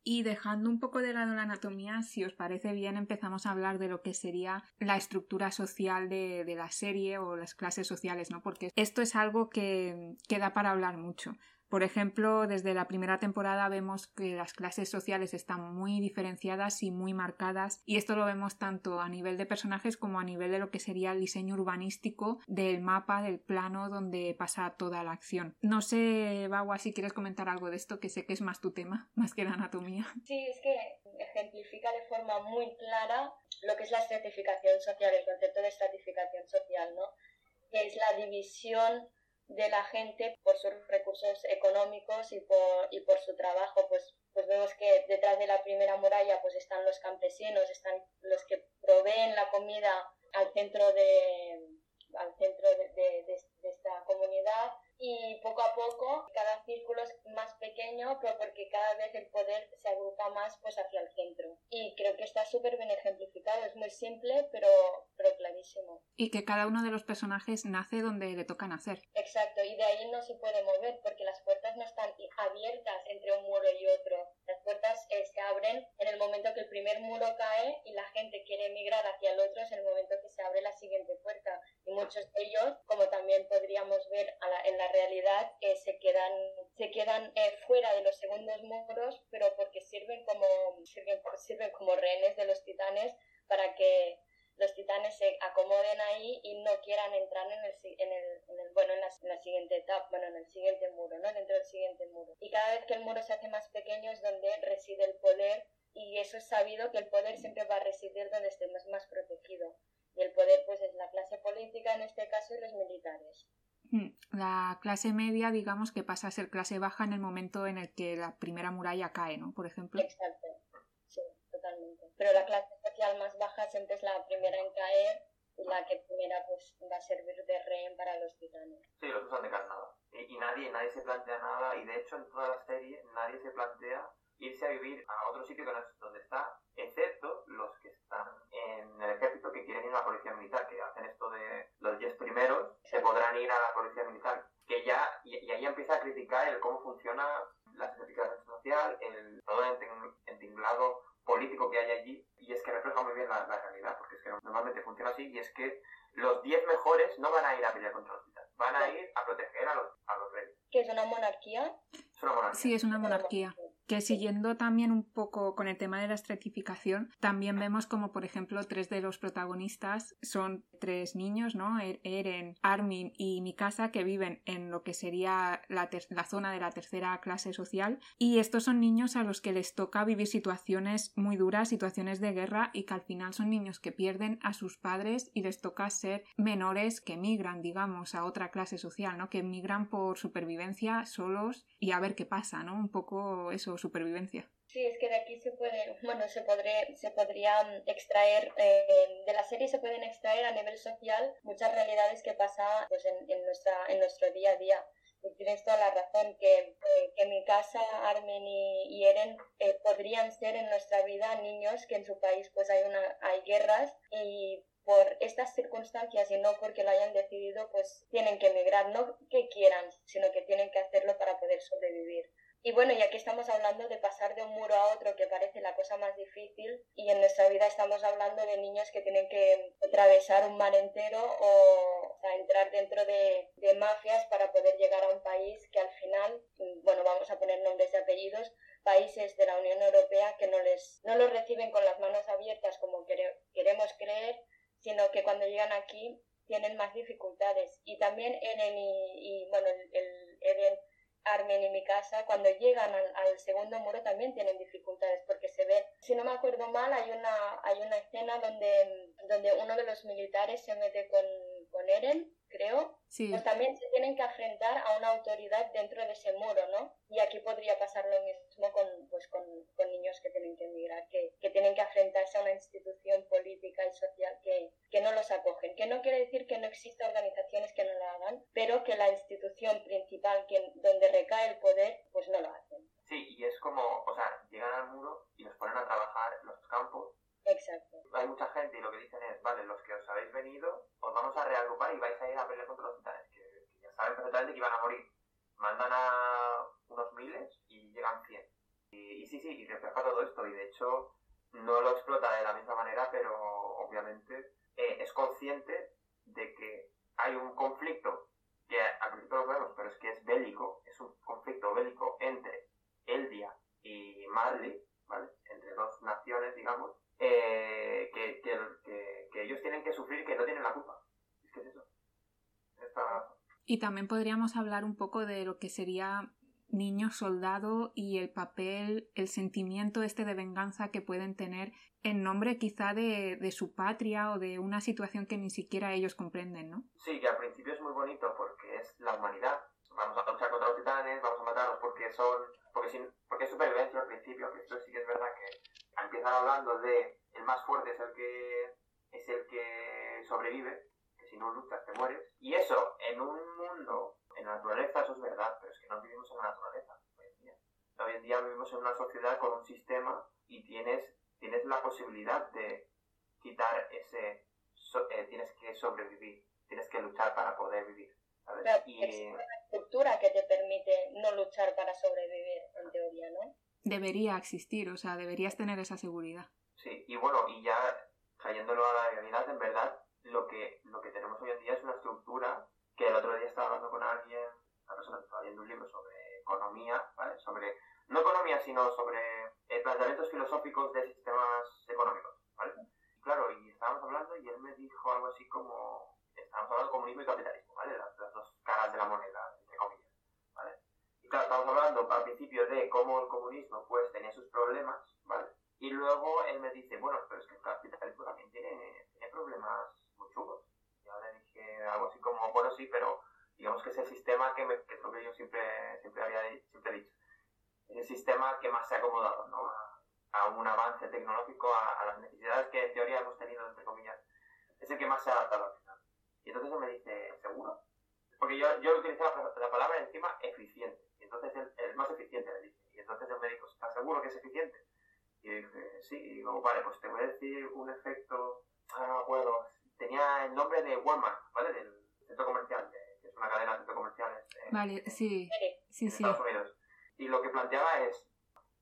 Y dejando un poco de lado la anatomía, si os parece bien, empezamos a hablar de lo que sería la estructura social de, de la serie o las clases sociales, ¿no? Porque esto es algo que, que da para hablar mucho. Por ejemplo, desde la primera temporada vemos que las clases sociales están muy diferenciadas y muy marcadas y esto lo vemos tanto a nivel de personajes como a nivel de lo que sería el diseño urbanístico del mapa, del plano donde pasa toda la acción. No sé, Bagua, si quieres comentar algo de esto, que sé que es más tu tema, más que la anatomía.
Sí, es que ejemplifica de forma muy clara lo que es la estratificación social, el concepto de estratificación social, ¿no? Que es la división de la gente por sus recursos económicos y por, y por su trabajo. Pues, pues vemos que detrás de la primera muralla pues están los campesinos, están los que proveen la comida al centro de, al centro de, de esta comunidad y poco a poco cada círculo es más pequeño, pero porque cada vez el poder se agrupa más pues hacia el centro. Y creo que está súper bien ejemplificado, es muy simple, pero, pero clarísimo.
Y que cada uno de los personajes nace donde le toca nacer.
Exacto, y de ahí no se puede mover porque las puertas no están abiertas entre un muro y otro. Las puertas eh, se abren en el momento que el primer muro cae y la gente quiere emigrar hacia el otro, es el momento que se abre la siguiente puerta. Y muchos de ellos, como también podríamos ver en la realidad eh, se quedan, se quedan eh, fuera de los segundos muros, pero porque sirven como, sirven, sirven como rehenes de los titanes para que los titanes se acomoden ahí y no quieran entrar en el, en el, en el bueno, en la, siguiente etapa, bueno, en el siguiente muro, ¿no? Dentro del siguiente muro. Y cada vez que el muro se hace más pequeño es donde reside el poder y eso es sabido que el poder siempre va a residir donde estemos más protegido. Y el poder pues es la clase política en este caso y los militares.
Hmm. La clase media, digamos que pasa a ser clase baja en el momento en el que la primera muralla cae, ¿no? Por ejemplo.
Exacto, sí, totalmente. Pero la clase social más baja siempre es la primera en caer y la que primera pues va a servir de rehén para los titanes.
Sí, los usan de carnada. Y, y nadie, nadie se plantea nada, y de hecho en toda la serie nadie se plantea irse a vivir a otro sitio que no es donde está, excepto los que están en el ejército que quieren ir a la policía militar, que hacen esto de los 10 primeros, se podrán ir a la policía militar. Que ya, y, ahí empieza a criticar el cómo funciona la certificación social, el todo el entinglado político que hay allí, y es que refleja muy bien la, realidad, porque es que normalmente funciona así, y es que los 10 mejores no van a ir a pelear contra los titanes, van a ir a proteger a los, a los reyes.
¿Que es una monarquía?
Es una monarquía.
Sí, es una monarquía que siguiendo también un poco con el tema de la estratificación, también vemos como, por ejemplo, tres de los protagonistas son tres niños, ¿no? Er-, Eren, Armin y Mikasa, que viven en lo que sería la, la zona de la tercera clase social. Y estos son niños a los que les toca vivir situaciones muy duras, situaciones de guerra, y que al final son niños que pierden a sus padres y les toca ser menores que migran, digamos, a otra clase social, ¿no? Que emigran por supervivencia solos y a ver qué pasa, ¿no? Un poco eso supervivencia.
Sí, es que de aquí se puede, bueno, se, podré, se podría mm, extraer, eh, de la serie se pueden extraer a nivel social muchas realidades que pasan pues, en, en, nuestra, en nuestro día a día. Y tienes toda la razón que, eh, que mi casa, Armen y, Eren eh, podrían ser en nuestra vida niños que en su país pues hay, una, hay guerras y por estas circunstancias y no porque lo hayan decidido, pues tienen que emigrar, no que quieran, sino que tienen que hacerlo para poder sobrevivir. Y bueno, ya que estamos hablando de pasar de un muro a otro, que parece la cosa más difícil, y en nuestra vida estamos hablando de niños que tienen que atravesar un mar entero o, entrar dentro de, de, mafias para poder llegar a un país que al final, bueno, vamos a poner nombres y apellidos, países de la Unión Europea que no, les, no los reciben con las manos abiertas como queremos creer, sino que cuando llegan aquí tienen más dificultades. Y también Eren y, bueno, el, el Eren Armen y mi casa, cuando llegan al, segundo muro también tienen dificultades porque se ve, si no me acuerdo mal, hay una, hay una escena donde, donde uno de los militares se mete con, con Eren, creo, pues también se tienen que enfrentar a una autoridad dentro de ese muro, ¿no? Y aquí podría pasar lo mismo con, pues, con, con niños que tienen que emigrar, que, que, tienen que enfrentarse a una institución política y social que, que no los acogen. Que no quiere decir que no existan organizaciones que no lo hagan, pero que la institución principal que, donde recae el poder, pues no lo hacen.
Sí, y es como, o sea, llegan al muro y los ponen a trabajar en los campos
Exacto.
Hay mucha gente y lo que dicen es, vale, los que os habéis venido, os vamos a reagrupar y vais a ir a pelear contra los titanes, que, ya saben perfectamente que iban a morir. Mandan a unos miles y llegan 100. Y, sí, sí, y refleja todo esto, y de hecho no lo explota de la misma manera, pero obviamente eh, es consciente de que hay un conflicto que al principio lo vemos, pero es que es bélico, es un conflicto bélico entre Eldia y Marley, ¿vale? Entre dos naciones, digamos, eh, que, que, ellos tienen que sufrir que no tienen la culpa. Es que es eso.
Y también podríamos hablar un poco de lo que sería niño soldado y el papel, el sentimiento este de venganza que pueden tener en nombre quizá de, de, su patria o de una situación que ni siquiera ellos comprenden, ¿no?
Sí, que al principio es muy bonito porque es la humanidad. Vamos a luchar contra los titanes, vamos a matarlos porque son... porque, sin, porque es supervivencia al principio, que esto sí que es verdad que empiezan hablando de el más fuerte es el que es el que sobrevive, que si no luchas te mueres. Y eso, en un mundo, en la naturaleza, eso es verdad, pero es que no vivimos en la naturaleza hoy en día. Hoy en día vivimos en una sociedad con un sistema y tienes, tienes la posibilidad de quitar ese... Eh, tienes que sobrevivir, tienes que luchar para poder vivir.
Y... Es una estructura que te permite no luchar para sobrevivir, en teoría, ¿no?
debería existir, o sea, deberías tener esa seguridad.
Sí, y bueno, y ya trayéndolo a la realidad, en verdad, lo que, lo que tenemos hoy en día es una estructura que el otro día estaba hablando con alguien, una persona que estaba leyendo un libro sobre economía, ¿vale? Sobre, no economía, sino sobre eh, planteamientos filosóficos de sistemas económicos, ¿vale? Claro, y estábamos hablando y él me dijo algo así como, estábamos hablando de comunismo y capitalismo, ¿vale? caras de la moneda, claro, estamos hablando al principio de cómo el comunismo pues tenía sus problemas, ¿vale? Y luego él me dice, bueno, pero es que el capitalismo también tiene, tiene problemas muy chungos. Y le dije algo así como, bueno, sí, pero digamos que es el sistema que, me, que es lo que yo siempre, siempre había siempre dicho. Es el sistema que más se ha acomodado, ¿no? A, un avance tecnológico, a, las necesidades que en teoría hemos tenido, entre comillas. Es el que más se ha adaptado al final. Y entonces él me dice, ¿seguro? Porque yo, yo utilicé la, la palabra encima eficiente entonces el, más eficiente le dije. Y entonces el médico, ¿estás seguro que es eficiente? Y dije, sí, y digo, vale, pues te voy a decir un efecto, ah, no me acuerdo, tenía el nombre de Walmart, ¿vale? Del centro comercial, que es una cadena de centros comerciales
vale, sí, sí, sí.
Estados Unidos. Y lo que planteaba es,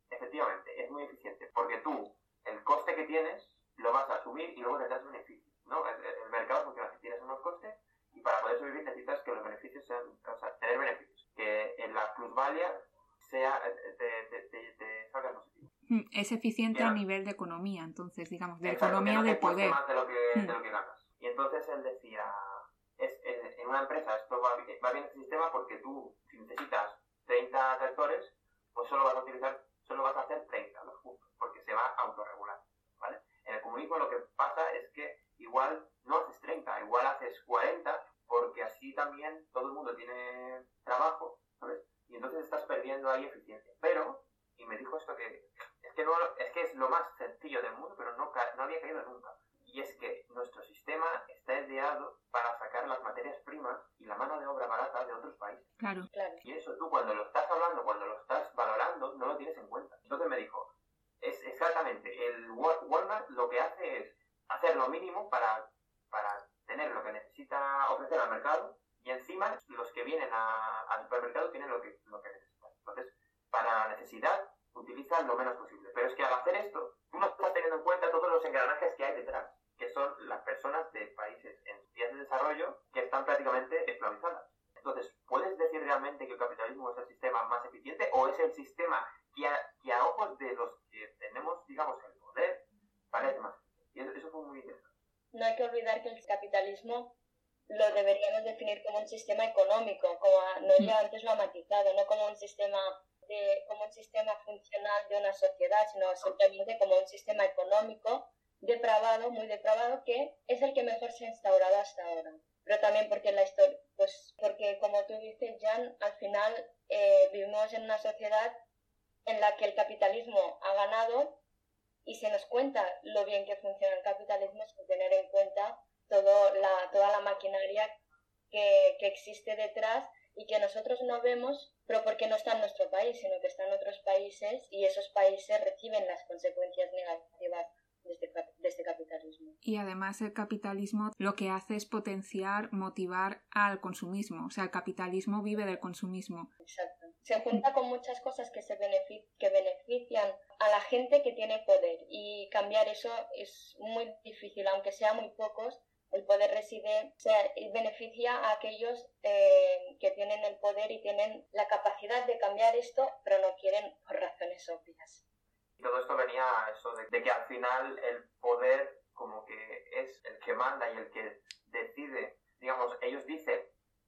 efectivamente, es muy eficiente, porque tú, el coste que tienes, lo vas a asumir y luego tendrás beneficios, ¿no? El, el mercado funciona así, tienes unos costes y para poder sobrevivir necesitas que los beneficios sean, o sea, tener beneficios que en la plusvalia sea, te, te, te, salga positivo.
Hmm, es eficiente a nivel de economía, entonces, digamos, de economía de poder.
Más de lo, que, de lo que ganas. Y entonces él decía, es, en una empresa esto va, va bien este sistema porque tú, si necesitas 30 tractores, pues solo vas a utilizar, solo vas a hacer 30, los porque se va a autorregular, ¿vale? En el comunismo lo que pasa es que igual no haces 30, igual haces 40 porque así también todo el mundo tiene trabajo, ¿sabes? Y entonces estás perdiendo ahí eficiencia. Pero, y me dijo esto que es que, no, es, que es lo más sencillo del mundo, pero no, no había caído nunca. Y es que nuestro sistema está ideado para sacar las materias primas y la mano de obra barata de otros países.
Claro. claro.
Y eso tú cuando lo estás hablando, cuando lo estás valorando, no lo tienes en cuenta. Entonces me dijo, es exactamente, el Walmart lo que hace es hacer lo mínimo para, necesita ofrecer al mercado y encima los que vienen al supermercado tienen lo que, lo que necesitan. Entonces, para necesidad, utilizan lo menos posible. Pero es que al hacer esto, tú no estás teniendo en cuenta todos los engranajes que hay detrás, que son las personas de países en vías de desarrollo que están prácticamente esclavizadas. Entonces, ¿puedes decir realmente que el capitalismo es el sistema más eficiente o es el sistema que a, que a ojos de los que tenemos, digamos, el poder, parece más? Y eso, eso fue muy interesante
no hay que olvidar que el capitalismo lo deberíamos definir como un sistema económico, como Noelia mm. antes lo ha matizado, no como un sistema de, como un sistema funcional de una sociedad, sino simplemente como un sistema económico depravado, muy depravado, que es el que mejor se ha instaurado hasta ahora. pero también porque la historia, pues porque como tú dices, Jan, al final eh, vivimos en una sociedad en la que el capitalismo ha ganado y se nos cuenta lo bien que funciona el capitalismo sin tener en cuenta todo la, toda la maquinaria que, que existe detrás y que nosotros no vemos, pero porque no está en nuestro país, sino que está en otros países y esos países reciben las consecuencias negativas de este, de este, capitalismo.
Y además el capitalismo lo que hace es potenciar, motivar al consumismo. O sea, el capitalismo vive del consumismo.
Exacto. Se junta con muchas cosas que, se que benefician a la gente que tiene poder y cambiar eso es muy difícil, aunque sea muy pocos, el poder reside, o sea, beneficia a aquellos eh, que tienen el poder y tienen la capacidad de cambiar esto, pero no quieren por razones obvias.
Todo esto venía a eso de, que al final el poder como que es el que manda y el que decide, digamos, ellos dicen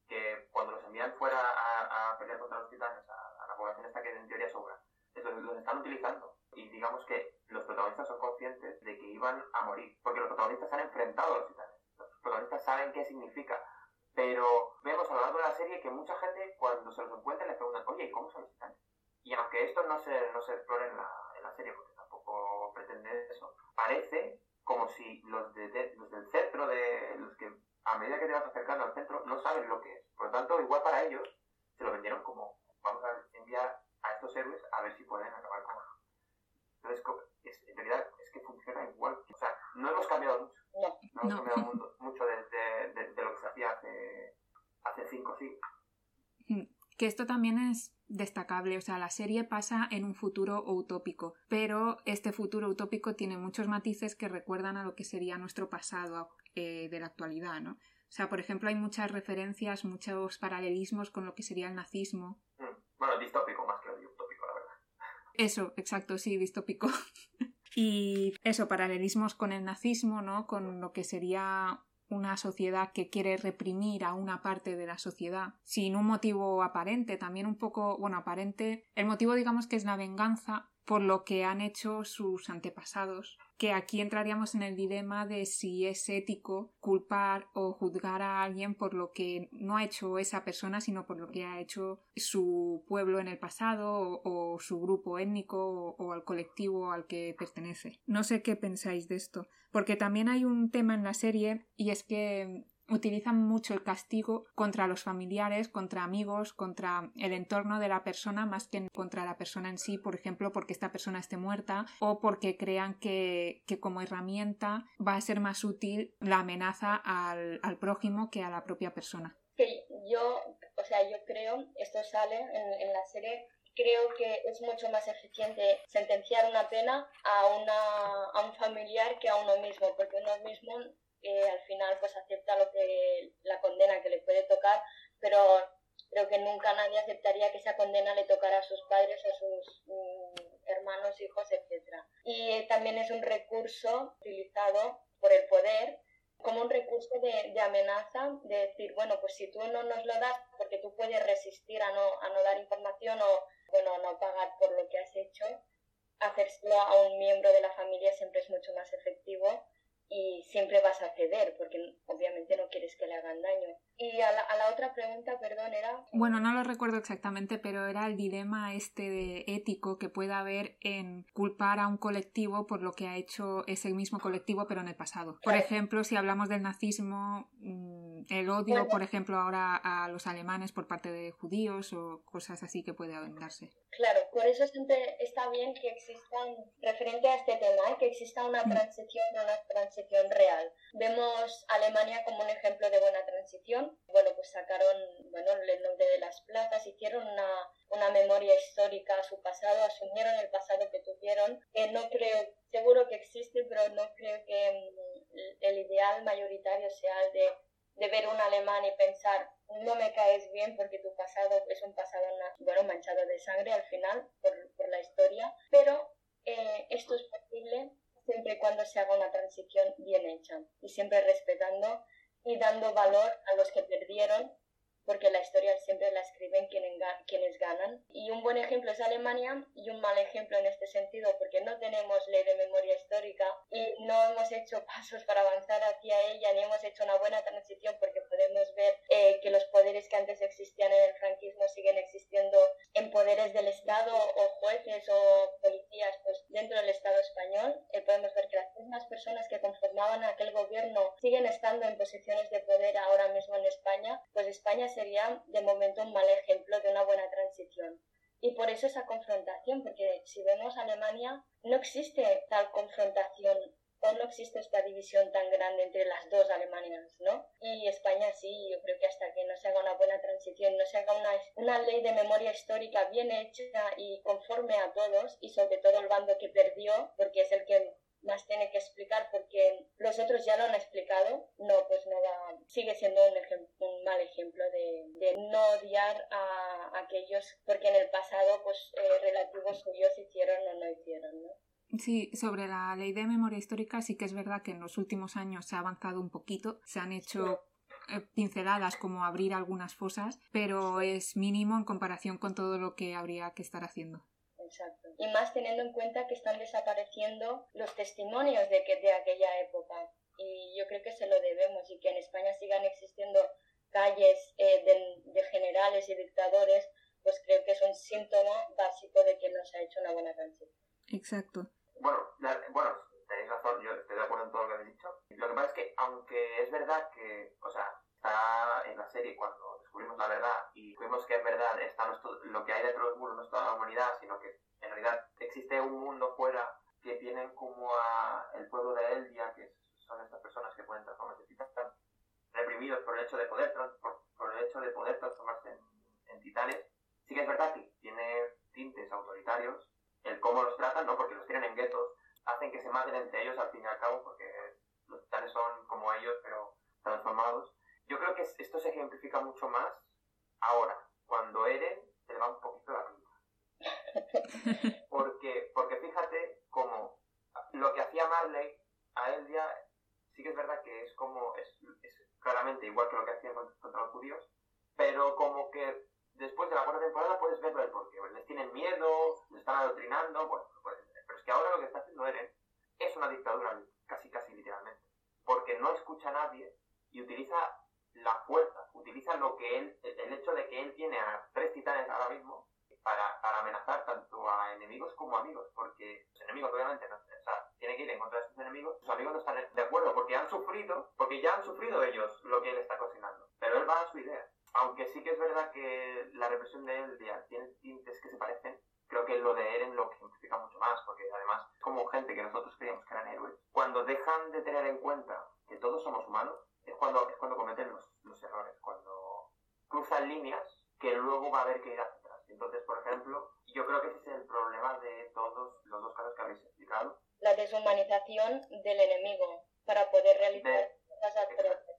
que cuando los envían fuera a, pelear contra los titanes, a, la población esta que en teoría sobra, los, los están utilizando. Y digamos que los protagonistas son conscientes de que iban a morir, porque los protagonistas han enfrentado a los titanes protagonistas saben qué significa. Pero vemos a lo largo de la serie que mucha gente cuando se los encuentra le preguntan, oye, ¿y cómo son los titanes? Y aunque esto no se, no se explore en la, en la serie, porque tampoco pretende eso, parece como si los, de, los del centro, de los que a medida que te vas acercando al centro, no saben lo que es. Por lo tanto, igual para ellos, se lo vendieron como, vamos a enviar a estos héroes a ver si pueden acabar con Entonces, en realidad es que funciona igual. O sea, no hemos cambiado mucho. No, hemos cambiado mucho desde de, lo que se hacía hace, hace cinco siglos.
Mm, que esto también es destacable, o sea, la serie pasa en un futuro utópico, pero este futuro utópico tiene muchos matices que recuerdan a lo que sería nuestro pasado eh, de la actualidad, ¿no? O sea, por ejemplo, hay muchas referencias, muchos paralelismos con lo que sería el nazismo.
Mm, bueno, distópico más que utópico, la verdad.
Eso, exacto, sí, distópico. Y eso, paralelismos con el nazismo, ¿no? Con lo que sería una sociedad que quiere reprimir a una parte de la sociedad sin un motivo aparente, también un poco, bueno, aparente. El motivo digamos que es la venganza por lo que han hecho sus antepasados, que aquí entraríamos en el dilema de si es ético culpar o juzgar a alguien por lo que no ha hecho esa persona, sino por lo que ha hecho su pueblo en el pasado o, su grupo étnico o, o al colectivo al que pertenece. No sé qué pensáis de esto, porque también hay un tema en la serie y es que utilizan mucho el castigo contra los familiares, contra amigos, contra el entorno de la persona más que contra la persona en sí, por ejemplo, porque esta persona esté muerta o porque crean que, como herramienta va a ser más útil la amenaza al, prójimo que a la propia persona.
Que yo, o sea, yo creo, esto sale en la serie creo que es mucho más eficiente sentenciar una pena a, una, a un familiar que a uno mismo, porque uno mismo al final pues acepta lo que la condena que le puede tocar, pero creo que nunca nadie aceptaría que esa condena le tocara a sus padres, a sus mm, hermanos, hijos, etc. Y también es un recurso utilizado por el poder como un recurso de, de, amenaza, de decir, bueno, pues si tú no nos lo das porque tú puedes resistir a no, a no dar información o, bueno, no pagar por lo que has hecho, hacérselo a un miembro de la familia siempre es mucho más efectivo y siempre vas a ceder porque obviamente no quieres que le hagan daño. Y a la, otra pregunta, perdón, era...
Bueno, no lo recuerdo exactamente, pero era el dilema este de ético que pueda haber en culpar a un colectivo por lo que ha hecho ese mismo colectivo pero en el pasado. Por ejemplo, si hablamos del nazismo, mm, el odio, por ejemplo, ahora a los alemanes por parte de judíos o cosas así que puede darse.
Claro, por eso siempre está bien que existan, referente a este tema, ¿eh? que exista una mm. transición, una transición real. Vemos Alemania como un ejemplo de buena transición. Bueno, pues sacaron bueno, el nombre de las plazas, hicieron una, una memoria histórica a su pasado, asumieron el pasado que tuvieron. Eh, no creo, seguro que existe, pero no creo que mm, el ideal mayoritario sea el de de ver un alemán y pensar, no me caes bien porque tu pasado es un pasado bueno, manchado de sangre al final por, por la historia, pero eh, esto es posible siempre y cuando se haga una transición bien hecha y siempre respetando y dando valor a los que perdieron porque la historia siempre la escriben quienes ganan. Y un buen ejemplo es Alemania y un mal ejemplo en este sentido, porque no tenemos ley de memoria histórica y no hemos hecho pasos para avanzar hacia ella, ni hemos hecho una buena transición, porque podemos ver eh, que los poderes que antes existían en el franquismo siguen existiendo en poderes del Estado o jueces o policías pues, dentro del Estado español. Eh, podemos ver que las mismas personas que conformaban aquel gobierno siguen estando en posiciones de poder ahora mismo en España, pues España sería de momento un mal ejemplo de una buena transición. Y por eso esa confrontación, porque si vemos Alemania, no existe tal confrontación o no existe esta división tan grande entre las dos Alemanias, ¿no? Y España sí, yo creo que hasta que no se haga una buena transición, no se haga una, una ley de memoria histórica bien hecha y conforme a todos, y sobre todo el bando que perdió, porque es el que más tiene que explicar porque los otros ya lo han explicado, no, pues no va, sigue siendo un, un mal ejemplo de, de, no odiar a aquellos porque en el pasado pues eh, relativos suyos hicieron o no hicieron, ¿no?
Sí, sobre la ley de memoria histórica sí que es verdad que en los últimos años se ha avanzado un poquito, se han hecho eh, pinceladas como abrir algunas fosas, pero es mínimo en comparación con todo lo que habría que estar haciendo.
Exacto. Y más teniendo en cuenta que están desapareciendo los testimonios de, que, de aquella época. Y yo creo que se lo debemos y que en España sigan existiendo calles eh, de, de, generales y dictadores, pues creo que es un síntoma básico de que no se ha hecho una buena transición.
Exacto.
Bueno, bueno, tenéis razón, yo estoy de acuerdo en todo lo que habéis dicho. Lo que pasa es que, aunque es verdad que, o sea, está en la serie cuando descubrimos la verdad y fuimos que es verdad, está lo que hay dentro del muro no es toda la humanidad, sino que en realidad existe un mundo fuera que tienen como a el pueblo de Eldia, que son estas personas que pueden transformarse en titanes, reprimidos por el hecho de poder, por, por el hecho de poder transformarse en, en titanes. Sí que es verdad que tiene tintes autoritarios, el cómo los tratan, ¿no? Porque los tienen en guetos, hacen que se maten entre ellos al fin y al cabo, porque los titanes son como ellos, pero transformados. Yo creo que esto se ejemplifica mucho más ahora, cuando Eren se le va un poquito la pinta. Porque, porque fíjate como lo que hacía Marley a Eldia sí que es verdad que es como, es, claramente igual que lo que hacían contra, los judíos, pero como que después de la cuarta temporada puedes verlo el porqué. Les tienen miedo, les están adoctrinando, bueno, pero es que ahora lo que está haciendo Eren es una dictadura, casi casi literalmente, porque no escucha a nadie y utiliza la fuerza, utiliza lo que él, el hecho de que él tiene a tres titanes ahora mismo para, para amenazar tanto a enemigos como amigos, porque los enemigos obviamente no, o sea, tiene que ir en contra de sus enemigos, sus amigos no están de acuerdo porque han sufrido, porque ya han sufrido ellos lo que él está cocinando, pero él va a su idea. Aunque sí que es verdad que la represión de él tiene tintes que se parecen, creo que lo de Eren lo ejemplifica mucho más, porque además, como gente que nosotros creíamos que eran héroes, cuando dejan de tener en cuenta que todos somos humanos, es cuando, es cuando cometen los, los errores, cuando cruzan líneas que luego va a haber que ir hacia atrás. Entonces, por ejemplo, yo creo que ese es el problema de todos los dos casos que habéis explicado.
La deshumanización del enemigo para poder realizar cosas
atroces.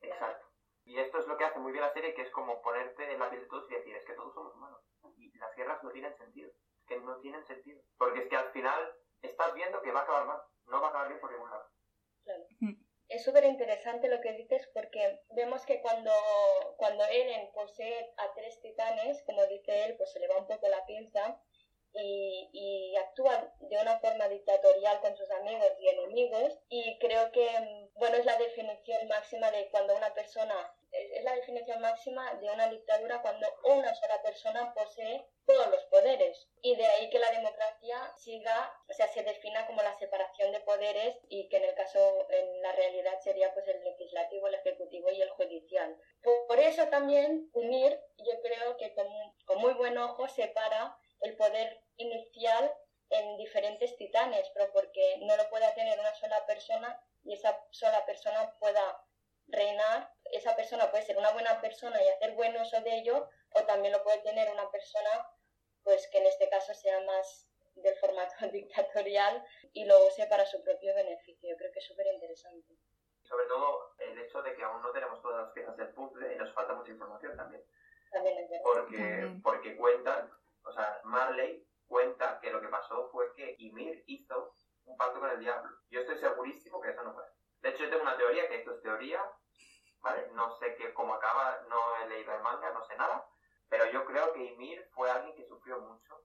Exacto. Y esto es lo que hace muy bien la serie, que es como ponerte en la piel de todos y decir, es que todos somos humanos. Y las guerras no tienen sentido. Es que no tienen sentido. Porque es que al final estás viendo que va a acabar mal. No va a acabar bien por ningún lado.
Claro. Mm es súper interesante lo que dices porque vemos que cuando, cuando Eren posee a tres titanes, como dice él, pues se le va un poco la pinza y, y actúa de una forma dictatorial con sus amigos y enemigos. Y creo que, bueno, es la definición máxima de cuando una persona es la definición máxima de una dictadura cuando una sola persona posee todos los poderes. Y de ahí que la democracia siga, o sea, se defina como la separación de poderes y que en el caso, en la realidad sería pues el legislativo, el ejecutivo y el judicial. Por eso también unir, yo creo que con, con muy buen ojo separa el poder inicial en diferentes titanes, pero porque no lo pueda tener una sola persona y esa sola persona pueda reinar, esa persona puede ser una buena persona y hacer buen uso de ello, o también lo puede tener una persona, pues que en este caso sea más del formato dictatorial y lo use para su propio beneficio. Yo creo que es súper interesante.
Sobre todo el hecho de que aún no tenemos todas las piezas del puzzle y nos falta mucha información también.
También es verdad.
Porque, porque cuentan, o sea, Marley cuenta que lo que pasó fue que Ymir hizo un pacto con el diablo. Yo estoy segurísimo que eso no fue. De hecho, yo tengo una teoría, que esto es teoría, ¿vale? No sé qué, cómo acaba, no he leído el manga, no sé nada, pero yo creo que Ymir fue alguien que sufrió mucho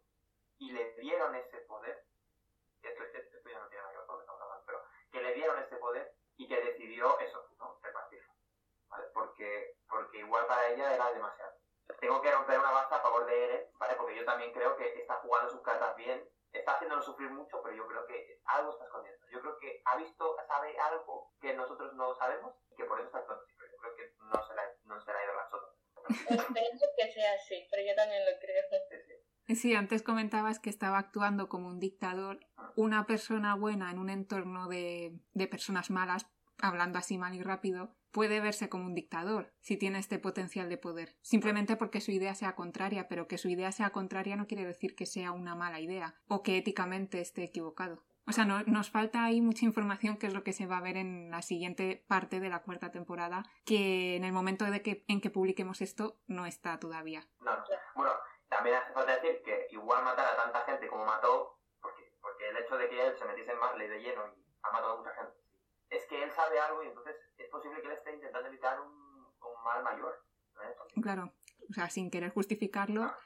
y le dieron ese poder. Esto, esto ya no tiene nada que ver con lo que pero que le dieron ese poder y que decidió eso, ¿no? Repartirlo. ¿Vale? Porque, porque igual para ella era demasiado. Tengo que romper una base a favor de Eren, ¿vale? Porque yo también creo que está jugando sus cartas bien, está haciéndonos sufrir mucho, pero yo creo que algo está escondiendo. Yo creo que ha visto, sabe algo nosotros no sabemos y que por eso está tóxico. Yo creo que no se la, no se la ha ido la sota.
Espero que sea así, pero yo también lo creo.
Sí, antes comentabas que estaba actuando como un dictador. Una persona buena en un entorno de, de personas malas, hablando así mal y rápido, puede verse como un dictador si tiene este potencial de poder, simplemente porque su idea sea contraria, pero que su idea sea contraria no quiere decir que sea una mala idea o que éticamente esté equivocado. O sea, no, nos falta ahí mucha información que es lo que se va a ver en la siguiente parte de la cuarta temporada, que en el momento de que, en que publiquemos esto no está todavía.
No, bueno, también hace falta decir que igual matar a tanta gente como mató, porque, porque el hecho de que él se metiese en Marley de lleno y ha matado a mucha gente, es que él sabe algo y entonces es posible que él esté intentando evitar un, un mal mayor. ¿no?
Claro, o sea, sin querer justificarlo.
Nunca,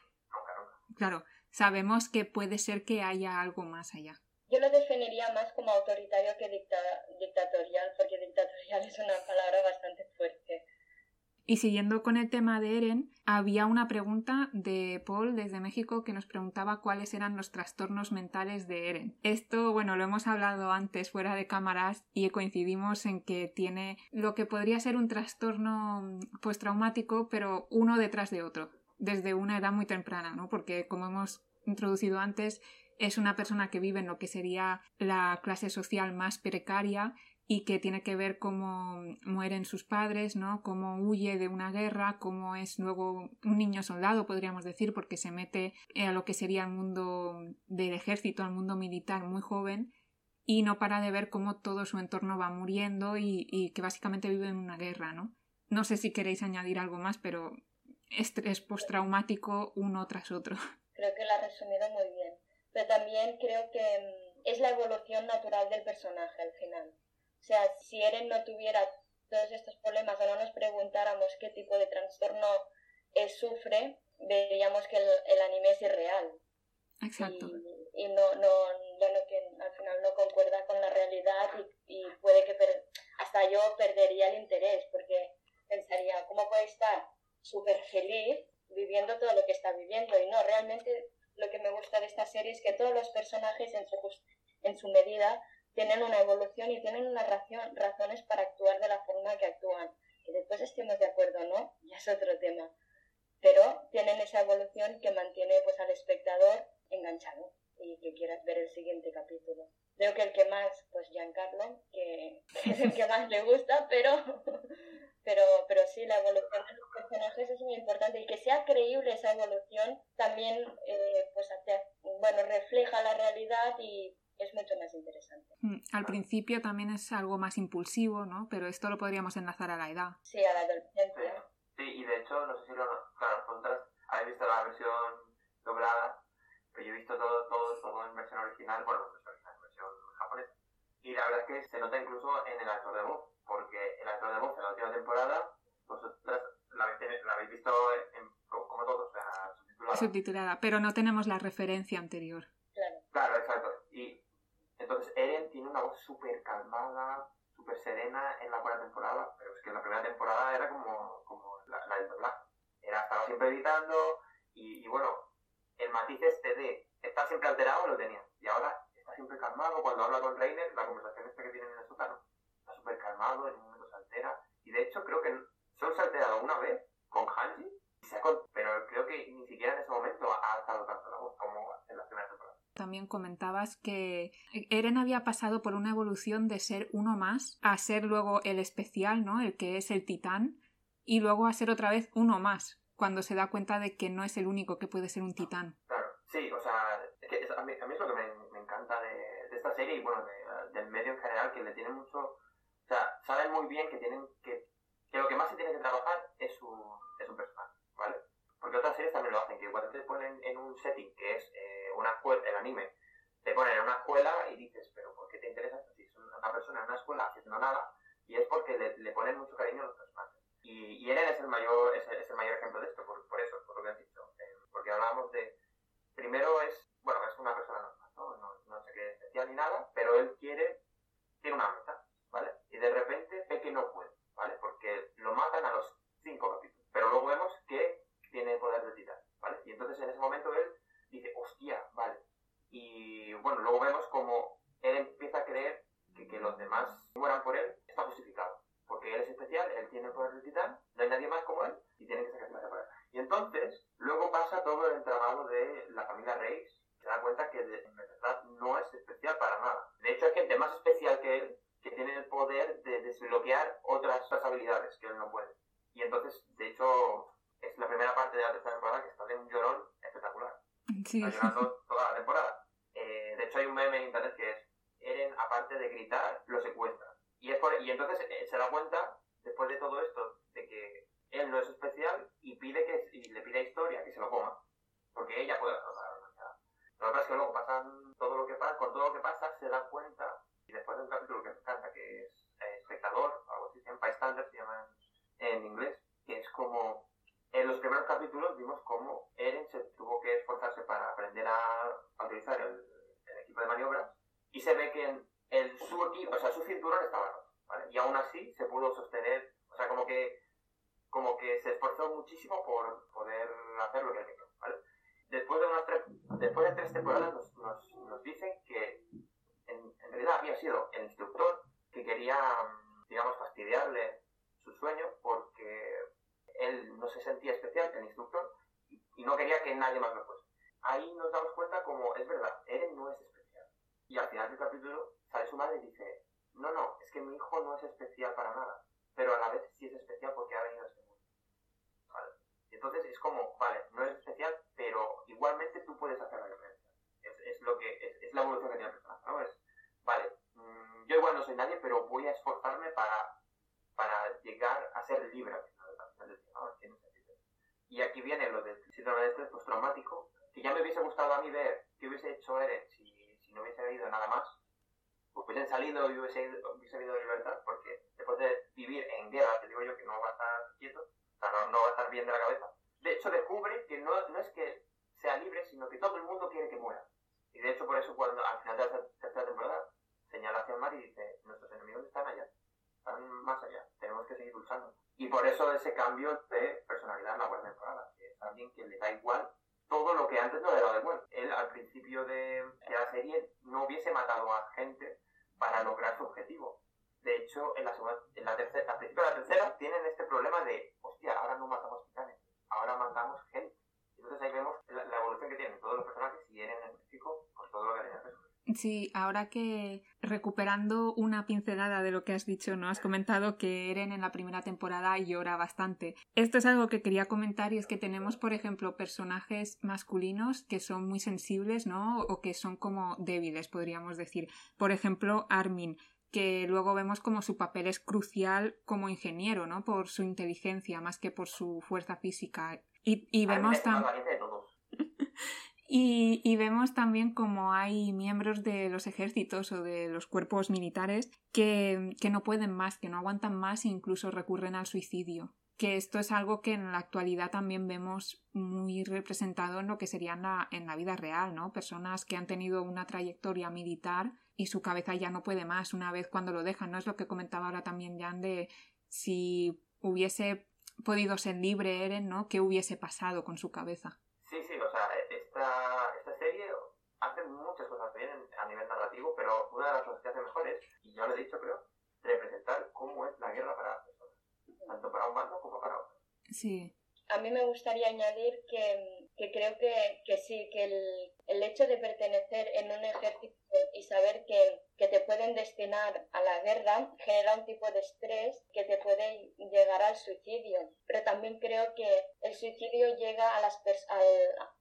nunca.
Claro, sabemos que puede ser que haya algo más allá.
Yo lo definiría más como autoritario que dicta dictatorial, porque dictatorial es una palabra bastante fuerte.
Y siguiendo con el tema de Eren, había una pregunta de Paul desde México que nos preguntaba cuáles eran los trastornos mentales de Eren. Esto, bueno, lo hemos hablado antes fuera de cámaras y coincidimos en que tiene lo que podría ser un trastorno postraumático, pero uno detrás de otro, desde una edad muy temprana, ¿no? Porque como hemos introducido antes, es una persona que vive en lo que sería la clase social más precaria y que tiene que ver cómo mueren sus padres, ¿no? Cómo huye de una guerra, cómo es luego un niño soldado, podríamos decir, porque se mete a lo que sería el mundo del ejército, al mundo militar muy joven y no para de ver cómo todo su entorno va muriendo y, que básicamente vive en una guerra, ¿no? No sé si queréis añadir algo más, pero estrés postraumático uno tras otro.
Creo que lo ha resumido muy bien. Pero también creo que es la evolución natural del personaje al final. O sea, si Eren no tuviera todos estos problemas o no nos preguntáramos qué tipo de trastorno eh, sufre, veríamos que el, el, anime es irreal.
Exacto.
Y, y no, no, bueno, que al final no concuerda con la realidad y, y puede que per, hasta yo perdería el interés porque pensaría, ¿cómo puede estar súper feliz viviendo todo lo que está viviendo? Y no, realmente lo que me gusta de esta serie es que todos los personajes en su, en su medida tienen una evolución y tienen unas razón, razones para actuar de la forma que actúan. Que después estemos de acuerdo no, ya es otro tema. Pero tienen esa evolución que mantiene pues al espectador enganchado y que quieras ver el siguiente capítulo. Creo que el que más, pues Giancarlo, que, es el que más le gusta, pero, pero, pero sí, la evolución de los importante y que sea creíble esa evolución también eh, pues hace, bueno, refleja la realidad y es mucho más interesante.
Al principio también es algo más impulsivo, ¿no? Pero esto lo podríamos enlazar a la edad.
Sí, a la adolescencia.
Sí, y de hecho, no sé si lo... Claro, vosotras habéis visto la versión doblada, pero yo he visto todo, todo, todo en versión original, bueno, en versión, versión japonesa. Y la verdad es que se nota incluso en el actor de voz, porque el actor de voz en la última temporada, vosotras la habéis, la habéis visto en, como, todos, o sea, subtitulada.
Subtitulada, pero no tenemos la referencia anterior.
Claro.
Claro, exacto. Y entonces Eren tiene una voz súper calmada, súper serena en la cuarta temporada, pero es que en la primera temporada era como, como la, la del doblaje. Era, estaba siempre gritando y, y, bueno, el matiz este de estar siempre alterado lo tenía. Y ahora está siempre calmado. Cuando habla con Reiner, la conversación esta que tienen en el sótano, está súper calmado, en un momento se altera. Y de hecho creo que solo se ha alterado una vez con Hanji, y se ha, pero creo que ni siquiera en ese tanto la voz como en la primera temporada.
También comentabas que Eren había pasado por una evolución de ser uno más a ser luego el especial, ¿no? El que es el titán, y luego a ser otra vez uno más, cuando se da cuenta de que no es el único que puede ser un titán.
Claro, sí, o sea, es que es, a, mí, a, mí, es lo que me, me encanta de, de, esta serie y bueno, de, del medio en general, que le tienen mucho, o sea, saben muy bien que tienen que, que lo que más se tiene que trabajar es un, es un personaje. Porque otras series también lo hacen, que igual te ponen en un setting que es eh, una escuela, el anime, te ponen en una escuela y dices, pero ¿por qué te interesa si es una persona en una escuela haciendo nada? Y es porque le, le ponen mucho cariño a los personajes. Y, y Eren es el mayor, es, el mayor ejemplo de esto, por, por eso, por lo que has dicho. Eh, porque hablábamos de, primero es, bueno, es una persona normal, ¿no? ¿no? No, sé qué especial ni nada, pero él quiere, tiene una meta, ¿vale? Y de repente ve que no puede, ¿vale? Porque lo matan a los cinco capítulos. Pero luego vemos tiene poder de titán, ¿vale? Y entonces en ese momento él dice, hostia, vale. Y bueno, luego vemos como él empieza a creer que, que los demás mueran por él está justificado. Porque él es especial, él tiene el poder de titán, no hay nadie más como él, y tiene que sacarse la él. Y entonces, luego pasa todo el entramado de la familia Reis, se da cuenta que de, en verdad no es especial para nada. De hecho, hay gente más especial que él que tiene el poder de desbloquear otras habilidades que él no puede. Y entonces, de hecho, es la primera parte de la tercera temporada que está de un llorón espectacular.
Sí.
Está llorando toda la temporada. Eh, de hecho, hay un meme en internet que es Eren, aparte de gritar, lo secuestra. Y, es y entonces eh, se da cuenta, después de todo esto, de que él no es especial y pide que y le pide a Historia que se lo coma. Porque ella puede la humanidad. Lo que pasa es que luego pasan todo lo que pasa, con todo lo que pasa, se da cuenta, y después de un capítulo que me encanta, que es eh, espectador, algo así, se llama Bystander, se llama en inglés, que es como en los primeros capítulos vimos cómo Eren se tuvo que esforzarse para aprender a, utilizar el, equipo de maniobras y se ve que el, su equipo, o sea, su cinturón estaba roto, ¿vale? Y aún así se pudo sostener, o sea, como que como que se esforzó muchísimo por poder hacer lo que él quería, ¿vale? Después de, unas tres, después de tres temporadas nos, nos, nos dicen que en, en realidad había sido el instructor que quería, digamos, fastidiarle su sueño porque él no se sentía especial, el instructor, y, no quería que nadie más lo fuese. Ahí nos damos cuenta como, es verdad, Eren no es especial. Y al final del capítulo sale su madre y dice, no, no, es que mi hijo no es especial para nada, pero a la vez sí es especial porque ha venido a este mundo. ¿Vale? Y entonces es como, vale, no es especial, pero igualmente tú puedes hacer la diferencia. Es, es lo que, es, es, la evolución que tiene el personaje, ¿no? Es, vale, mmm, yo igual no soy nadie, pero voy a esforzarme para, para llegar a ser libre y aquí viene lo del síndrome de estrés postraumático, que ya me hubiese gustado a mí ver qué hubiese hecho Eren si, si no hubiese habido nada más, pues hubiesen salido y hubiese, hubiese habido libertad, porque después de vivir en guerra, te digo yo que no va a estar quieto, o sea, no, no va a estar bien de la cabeza. De hecho, descubre que no, no es que sea libre, sino que todo el mundo quiere que muera. Y de hecho, por eso, cuando al final de la tercera temporada señala hacia el mar y dice: Nuestros enemigos están allá, están más allá, tenemos que seguir luchando. Y por eso ese cambio de personalidad en la cuarta temporada, que es alguien que le da igual todo lo que antes no le daba igual. Él al principio de, la serie no hubiese matado a gente para lograr su objetivo. De hecho, en la, segunda, en la tercera, al principio de la tercera tienen este problema de, hostia, ahora no matamos titanes, ahora matamos gente. Entonces ahí vemos la, evolución que tienen todos los personajes y en específico por todo lo que harían
Sí, ahora que recuperando una pincelada de lo que has dicho, ¿no? Has comentado que Eren en la primera temporada llora bastante. Esto es algo que quería comentar y es que tenemos, por ejemplo, personajes masculinos que son muy sensibles, ¿no? O que son como débiles, podríamos decir. Por ejemplo, Armin, que luego vemos como su papel es crucial como ingeniero, ¿no? Por su inteligencia más que por su fuerza física. Y, y vemos también... Y, vemos también como hay miembros de los ejércitos o de los cuerpos militares que, que no pueden más, que no aguantan más e incluso recurren al suicidio. Que esto es algo que en la actualidad también vemos muy representado en lo que sería en la, en la vida real, ¿no? Personas que han tenido una trayectoria militar y su cabeza ya no puede más una vez cuando lo dejan, ¿no? Es lo que comentaba ahora también Jan de si hubiese podido ser libre Eren, ¿no? ¿Qué hubiese pasado con su cabeza?
Esta serie hace muchas cosas bien a nivel narrativo, pero una de las cosas que hace mejor es, y ya lo he dicho creo, representar cómo es la guerra para las personas, tanto para un bando como para otro.
Sí.
A mí me gustaría añadir que, que creo que, que, sí, que el, el, hecho de pertenecer en un ejército y saber que, que, te pueden destinar a la guerra genera un tipo de estrés que te puede llegar al suicidio. Pero también creo que el suicidio llega a las, al,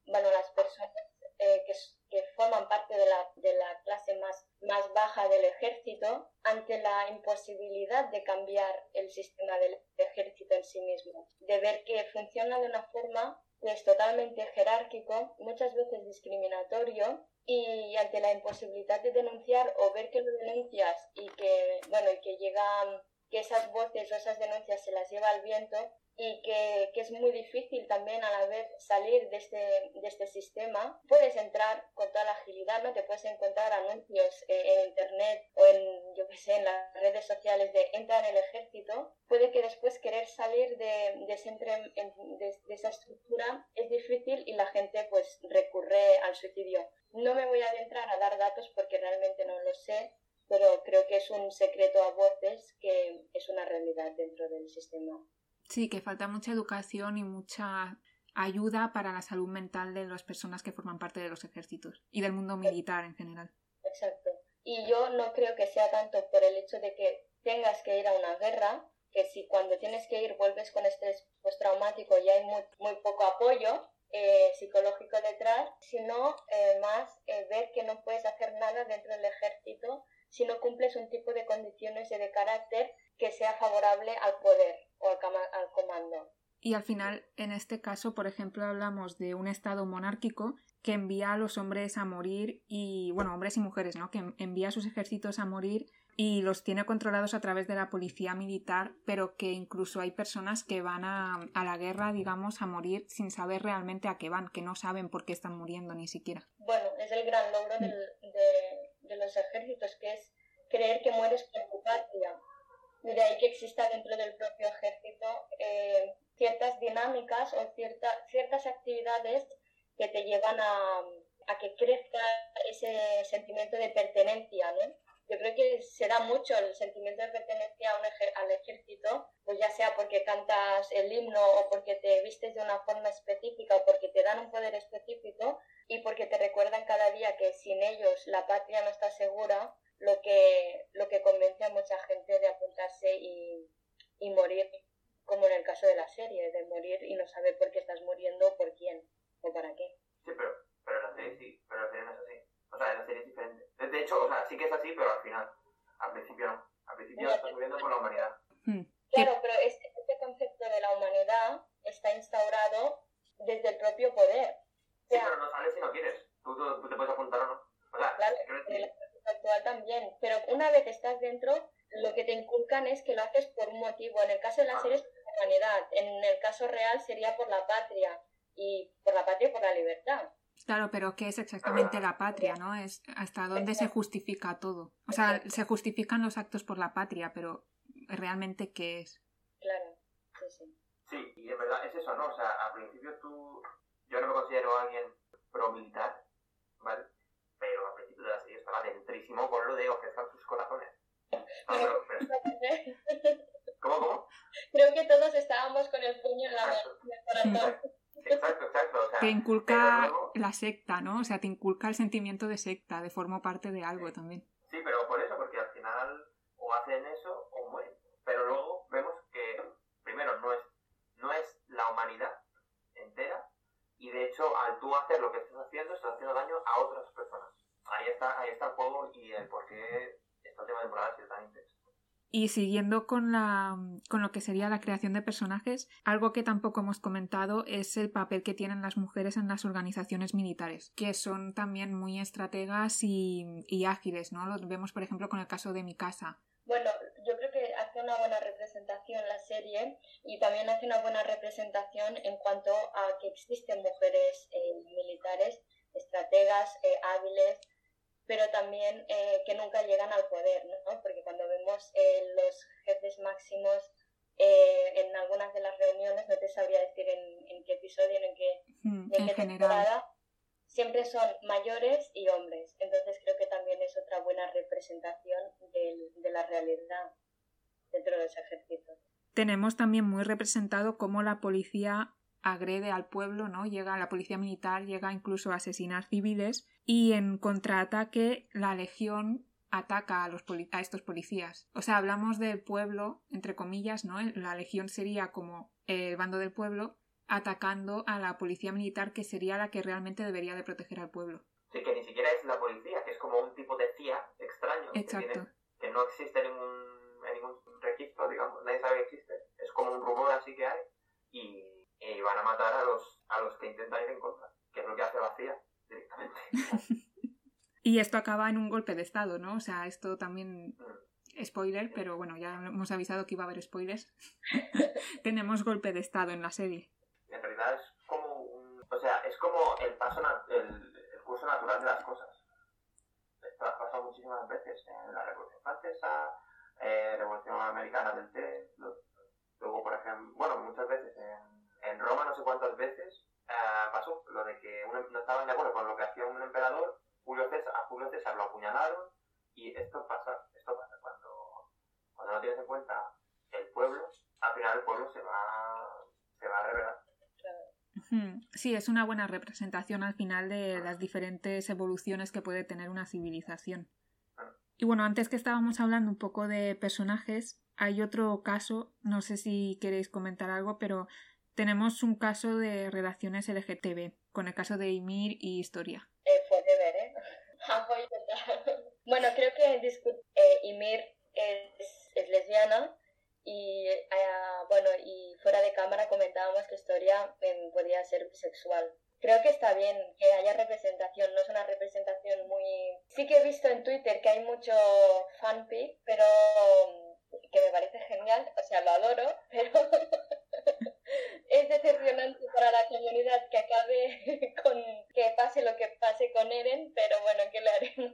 bueno, las personas eh, que, que, forman parte de la, de la clase más, más baja del ejército ante la imposibilidad de cambiar el sistema del ejército en sí mismo, de ver que funciona de una forma es totalmente jerárquico, muchas veces discriminatorio y ante la imposibilidad de denunciar o ver que lo denuncias y que bueno y que llegan que esas voces o esas denuncias se las lleva al viento, y que, que, es muy difícil también a la vez salir de este, de este sistema, puedes entrar con toda la agilidad, ¿no? Te puedes encontrar anuncios eh, en internet o en, yo qué sé, en las redes sociales de entra en el ejército. Puede que después querer salir de, de, de, de esa estructura es difícil y la gente pues recurre al suicidio. No me voy a adentrar a dar datos porque realmente no lo sé, pero creo que es un secreto a voces que es una realidad dentro del sistema.
Sí, que falta mucha educación y mucha ayuda para la salud mental de las personas que forman parte de los ejércitos y del mundo militar en general.
Exacto. Y yo no creo que sea tanto por el hecho de que tengas que ir a una guerra, que si cuando tienes que ir vuelves con estrés postraumático y hay muy, muy poco apoyo eh, psicológico detrás, sino eh, más eh, ver que no puedes hacer nada dentro del ejército si no cumples un tipo de condiciones y de carácter que sea favorable al poder o al, al comando.
Y al final, en este caso, por ejemplo, hablamos de un Estado monárquico que envía a los hombres a morir y, bueno, hombres y mujeres, ¿no? Que envía a sus ejércitos a morir y los tiene controlados a través de la policía militar, pero que incluso hay personas que van a, a la guerra, digamos, a morir sin saber realmente a qué van, que no saben por qué están muriendo ni siquiera.
Bueno, es el gran logro del, de, de los ejércitos, que es creer que mueres por tu patria de ahí que exista dentro del propio ejército eh, ciertas dinámicas o cierta, ciertas actividades que te llevan a, a, que crezca ese sentimiento de pertenencia, ¿no? Yo creo que se da mucho el sentimiento de pertenencia al ejército, pues ya sea porque cantas el himno o porque te vistes de una forma específica o porque te dan un poder específico y porque te recuerdan cada día que sin ellos la patria no está segura, lo que, lo que convence a mucha gente de apuntarse y, y morir, como en el caso de la serie, de morir y no saber por qué estás muriendo, por quién o para qué.
Sí, pero, pero la serie sí, pero la serie no es así. O sea, la serie es diferente. De hecho, o sea, sí que es así, pero al final, al principio no. Al principio estás muriendo por la humanidad.
Hmm. Claro, pero este, este, concepto de la humanidad está instaurado desde el propio poder.
sí, pero no sales si no quieres. Tú, tú, te puedes apuntar o no. O sea,
claro, actual también, pero una vez estás dentro, lo que te inculcan es que lo haces por un motivo. En el caso de la serie es por la humanidad, en el caso real sería por la patria, y por la patria y por la libertad.
Claro, pero ¿qué es exactamente la patria, no? Es hasta dónde se justifica todo. O sea, se justifican los actos por la patria, pero realmente ¿qué es?
Claro, sí, sí.
Sí, y en verdad es eso, ¿no? O sea, al principio tú... Yo no me considero alguien pro-militar, ¿vale? Pero al principio de la serie con lo de ofrecer sus corazones. ¿Cómo, cómo?
Creo que todos estábamos con el puño en la.
Exacto, exacto. O sea,
te inculca la secta, ¿no? O sea, te inculca el sentimiento de secta, de forma parte de algo también.
Sí, pero por eso, porque al final o hacen eso o mueren. Pero luego vemos que, primero, no es, no es la humanidad entera y de hecho, al tú hacer lo que estás haciendo, estás haciendo daño a otras personas. Ahí está, ahí está el juego y el por qué esta última temporada ha sido tan intenso.
Y siguiendo con, la, con lo que sería la creación de personajes, algo que tampoco hemos comentado es el papel que tienen las mujeres en las organizaciones militares, que son también muy estrategas y, y ágiles, ¿no? Lo vemos, por ejemplo, con el caso de mi casa.
Bueno, yo creo que hace una buena representación la serie y también hace una buena representación en cuanto a que existen mujeres eh, militares, estrategas, eh, hábiles, pero también eh, que nunca llegan al poder, ¿no? Porque cuando vemos eh, los jefes máximos eh, en algunas de las reuniones, no te sabría decir en, en qué episodio, en qué,
mm, en qué temporada,
siempre son mayores y hombres. Entonces creo que también es otra buena representación de, de la realidad dentro de ese ejército.
Tenemos también muy representado cómo la policía agrede al pueblo, ¿no? Llega la policía militar, llega incluso a asesinar civiles y en contraataque la legión ataca a, los a estos policías. O sea, hablamos del pueblo, entre comillas, ¿no? La legión sería como el bando del pueblo atacando a la policía militar que sería la que realmente debería de proteger al pueblo.
Sí, que ni siquiera es la policía, que es como un tipo de CIA extraño.
Exacto.
Que, no existe ningún, ningún registro, digamos, nadie sabe que existe. Es como un rumor así que hay y y van a matar a los, a los que intentan ir en contra, que es lo que hace la CIA directamente.
y esto acaba en un golpe de Estado, ¿no? O sea, esto también...
Mm.
spoiler, pero bueno, ya hemos avisado que iba a haber spoilers. Tenemos golpe de estado en la serie.
En realidad es como un, o sea, es como el paso el, el, curso natural de las cosas. Esto ha pasado muchísimas veces en la Revolución Francesa, eh, Revolución Americana del té, luego por ejemplo, bueno, muchas veces en, en Roma no sé cuántas veces eh, pasó lo de que uno no estaban de acuerdo con lo que hacía un emperador, Julio César, a Julio César lo apuñalaron y esto pasa, esto pasa cuando, cuando no tienes en cuenta el pueblo, al final el pueblo se va, se va a revelar.
Sí, es una buena representación al final de las diferentes evoluciones que puede tener una civilización. Y bueno, antes que estábamos hablando un poco de personajes, hay otro caso, no sé si queréis comentar algo, pero tenemos un caso de relaciones LGTB, con el caso de Ymir y Historia.
Eh, fue de ver, ¿eh? bueno, creo que eh, Ymir es, es, lesbiana y, eh, bueno, y fuera de cámara comentábamos que Historia em, podía ser bisexual. Creo que está bien que haya representación, no es una representación muy... Sí que he visto en Twitter que hay mucho fanfic, pero que me parece genial, o sea, lo adoro, pero es decepcionante para la comunidad que acabe con que pase lo que pase con Eren, pero bueno, ¿qué le haremos?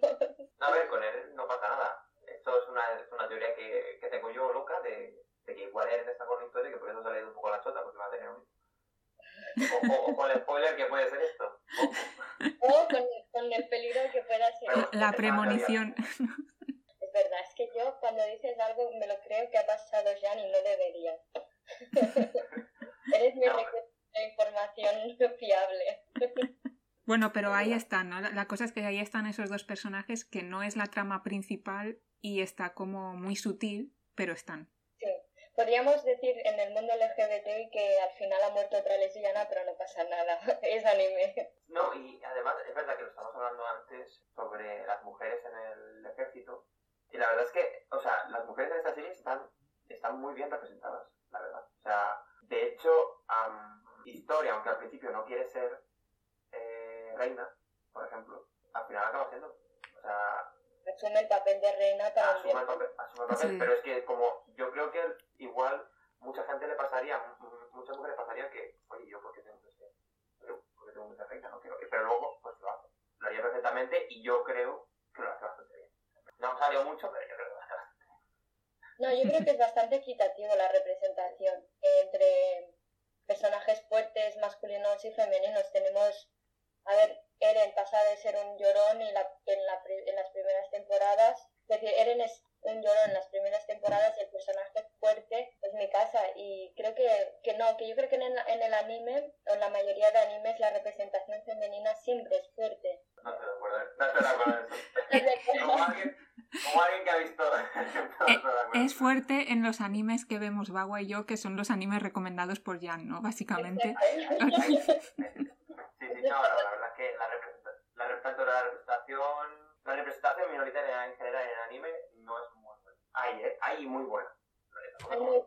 A ver, con Eren no pasa nada. Esto es una, es una teoría que, que, tengo yo loca de, de, que igual Eren está con la historia y que por eso se ha leído un poco la chota porque va a tener un o, o, con el spoiler que puede ser esto.
O, con, con, el peligro que pueda ser.
la premonición.
Es verdad, es que yo cuando dices algo me lo creo que ha pasado ya y no debería. Eres mi de información fiable.
Bueno, pero ahí están, ¿no? La cosa es que ahí están esos dos personajes que no es la trama principal y está como muy sutil, pero están.
Sí. Podríamos decir en el mundo LGBT que al final ha muerto otra lesbiana, pero no pasa nada. es anime.
No, y además es verdad que lo estamos hablando antes sobre las mujeres en el ejército. Y la verdad es que, o sea, las mujeres en esta serie están, están muy bien representadas, la verdad. O sea, de hecho, Historia, aunque al principio no quiere ser eh, reina, por ejemplo, al final acaba siendo. O sea.
Asume el papel de reina también.
Asume el papel, asume el papel pero es que como yo creo que igual mucha gente le pasaría, muchas mujeres pasarían que, oye, yo por qué tengo que ser, yo por qué tengo que ser reina, no quiero. Pero luego, pues lo hace. Lo haría perfectamente y yo creo que lo hace bastante bien. No salió mucho, pero yo creo que lo hace bastante bien.
No, yo creo que es bastante equitativo la representación entre personajes fuertes masculinos y femeninos. Tenemos, a ver, Eren pasa de ser un llorón y la, en, la, en las primeras temporadas, es decir, Eren es un llorón en las primeras temporadas y el personaje fuerte es mi casa y creo que, que no, que yo creo que en el, en el anime o en la mayoría de animes la representación femenina siempre es fuerte.
No te acuerdo, no te acuerdo eso. como, alguien, que ha visto...
Eh, es fuerte en los animes que vemos Bagua y yo, que son los animes recomendados por Jan, ¿no? Básicamente.
sí, sí, no, la verdad es que la, representación, la, representación, la representación minoritaria en general en el anime no es muy buena. Hay, ¿eh? Hay muy buena. Hay muy buena.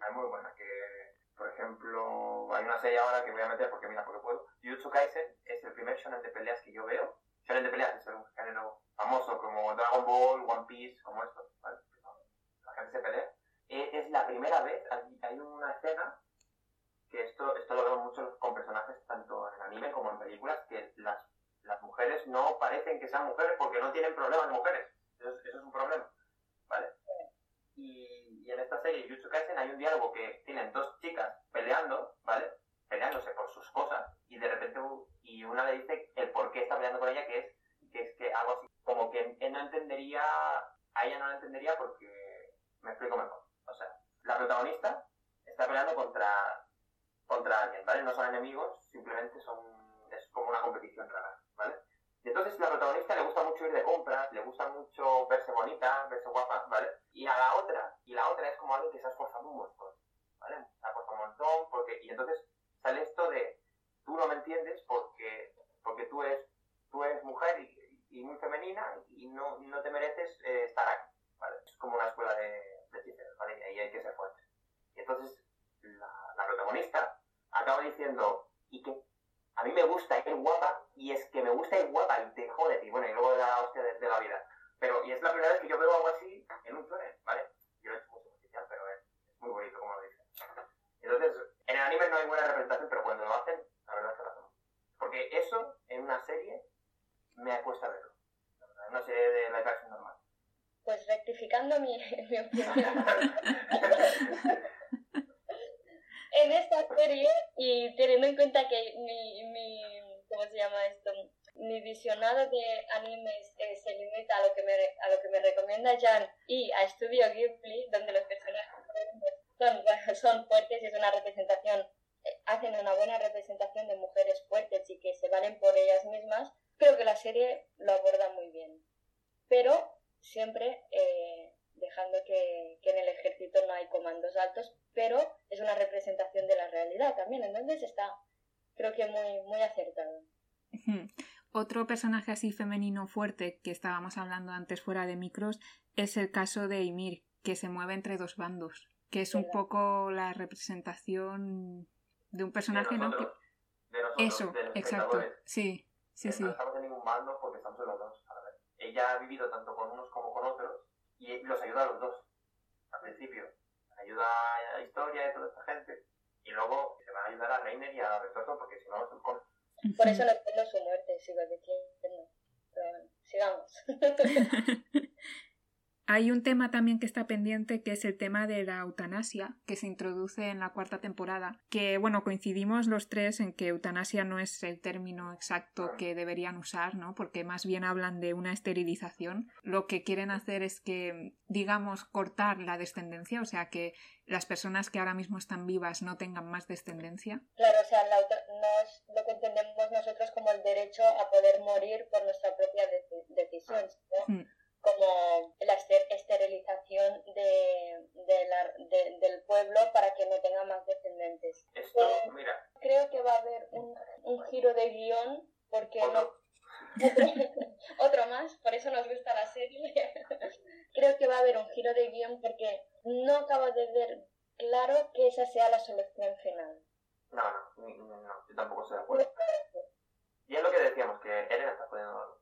Hay muy buena. Que, por ejemplo, hay una serie ahora que voy a meter porque mira, porque puedo. Jujutsu Kaisen es el primer shonen de peleas que yo veo. Shonen de peleas es un género famoso como Dragon Ball, One Piece, como esto. ¿vale? La gente se pelea. Eh, es la primera vez, hay una escena que esto, esto lo veo mucho con personajes tanto en anime como en películas, que las, las mujeres no parecen que sean mujeres porque no tienen problemas mujeres. Eso, es un problema. ¿Vale? Y, y, en esta serie, Jutsu Kaisen, hay un diálogo que tienen dos chicas peleando, ¿vale? Peleándose por sus cosas, y de repente y una le dice el por qué está peleando con ella, que es que es que algo así, como que él no entendería, a ella no la entendería porque, me explico mejor. O sea, la protagonista está peleando contra, contra alguien, ¿vale? No son enemigos, simplemente son, es como una competición rara, ¿vale? Y entonces la protagonista le gusta mucho ir de compras, le gusta mucho verse bonita, verse guapa, ¿vale? Y a la otra, y la otra es como alguien que se ha esforzado un montón, ¿vale? Se ha esforzado un montón, porque, y entonces sale esto de, tú no me entiendes porque, porque tú eres, tú eres mujer y, y muy femenina y no, no te mereces eh, estar aquí. ¿vale? Es como una escuela de, de ¿vale? Y ahí hay que ser fuerte. Y entonces la, la protagonista acaba diciendo, ¿y qué? A mí me gusta ir guapa y es que me gusta ir guapa y te jódete. Y bueno, y luego de la hostia de, de, la vida. Pero, y es la primera vez que yo veo algo así en un flore, ¿vale? Yo lo he hecho mucho pero es, es muy bonito como lo dicen. Entonces, en el anime no hay buena representación, pero cuando lo hacen, la verdad es que lo hacen. Porque eso, en una serie, me cuesta verlo. Una serie de live action normal.
Pues rectificando mi, mi opinión. en esta serie, y teniendo en cuenta que mi, mi ¿cómo se llama esto? Mi visionado de animes eh, se limita a lo, que me, a lo que me recomienda Jan y a Studio Ghibli, donde los personajes son, son fuertes y es una representación, eh, hacen una buena representación de mujeres fuertes y que se valen por ellas mismas, creo que la serie lo aborda muy bien. Pero siempre eh, dejando que, que, en el ejército no hay comandos altos, pero es una representación de la realidad también, entonces está, creo que muy, muy acertado.
Otro personaje así femenino fuerte que estábamos hablando antes fuera de micros es el caso de Ymir, que se mueve entre dos bandos, que es un poco la representación de un personaje,
¿no? Que...
De nosotros, Eso, exacto. Sí, sí, sí.
No estamos en ningún bando porque estamos en los dos. A. Ella ha vivido tanto con unos como con otros y los ayuda a los dos. Al principio, ayuda a la historia de toda esta gente y luego se va a ayudar a Reiner y a Retorto porque si no, no son con
por eso no entiendo su muerte, sigo diciendo. Pero bueno, sigamos.
Hay un tema también que está pendiente que es el tema de la eutanasia que se introduce en la cuarta temporada. Que bueno, coincidimos los tres en que eutanasia no es el término exacto que deberían usar, ¿no? Porque más bien hablan de una esterilización. Lo que quieren hacer es que, digamos, cortar la descendencia, o sea que las personas que ahora mismo están vivas no tengan más descendencia.
Claro, o sea, la no es lo que entendemos nosotros como el derecho a poder morir por nuestra propia decisión. ¿no? Como la esterilización de, de la, de, del pueblo para que no tenga más descendientes.
Esto, mira.
Creo que va a haber un, un giro de guion porque no... Otro, más, por eso nos gusta la serie. Creo que va a haber un giro de guion porque no acabo de ver claro que esa sea la solución final.
No, no, no, yo tampoco estoy de acuerdo. Y es lo que decíamos, que Eren está poniendo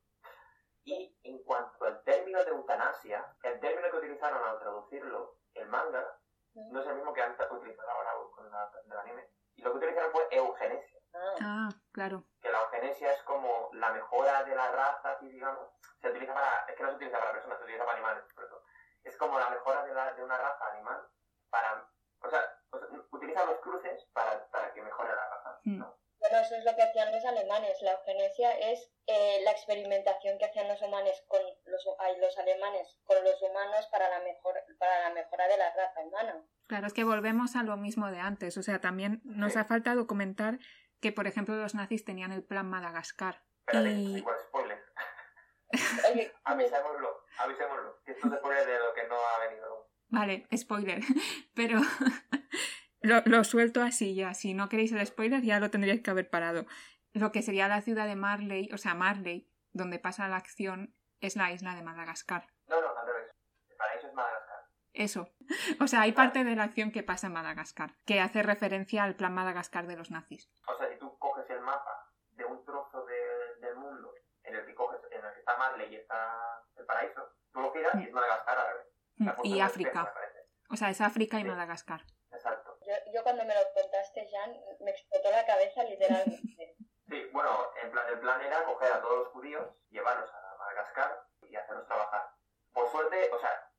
y en cuanto al término de eutanasia, el término que utilizaron al traducirlo el manga no es el mismo que han utilizado ahora con el anime. Y lo que utilizaron fue eugenesia.
Ah. ah, claro.
Que la eugenesia es como la mejora de la raza, así digamos. Se utiliza para. Es que no se utiliza para personas, se utiliza para animales, por eso. Es como la mejora de, la, de una raza animal para. O sea, utilizan los cruces para, para que mejore la raza. Hmm. ¿No?
Eso es lo que hacían los alemanes. La eugenesia es eh, la experimentación que hacían los humanos con los, los alemanes con los humanos para la, mejor, para la mejora de la raza humana.
Claro, es que volvemos a lo mismo de antes. O sea, también nos ha faltado comentar que, por ejemplo, los nazis tenían el plan Madagascar.
y... igual spoiler. avisémoslo, avisémoslo. Que esto se pone de lo que no ha venido.
Vale, spoiler. Pero lo, lo, suelto así ya. Si no queréis el spoiler, ya lo tendríais que haber parado. Lo que sería la ciudad de Marley, o sea, Marley, donde pasa la acción, es la isla de Madagascar.
No, no, al revés. El paraíso es Madagascar.
Eso. O sea, hay parte de la acción que pasa en Madagascar, que hace referencia al plan Madagascar de los nazis.
O sea, si tú coges el mapa de un trozo de, del mundo en el que coges, en el que está Marley y está el paraíso, tú lo giras y es Madagascar al revés.
Mm, y África. O sea, es África y Madagascar.
Yo, yo cuando me lo contaste, Jan, me explotó la cabeza literalmente.
sí, bueno, en plan, el plan era coger a todos los judíos, llevarlos a Madagascar y hacerlos trabajar. Por suerte, o sea,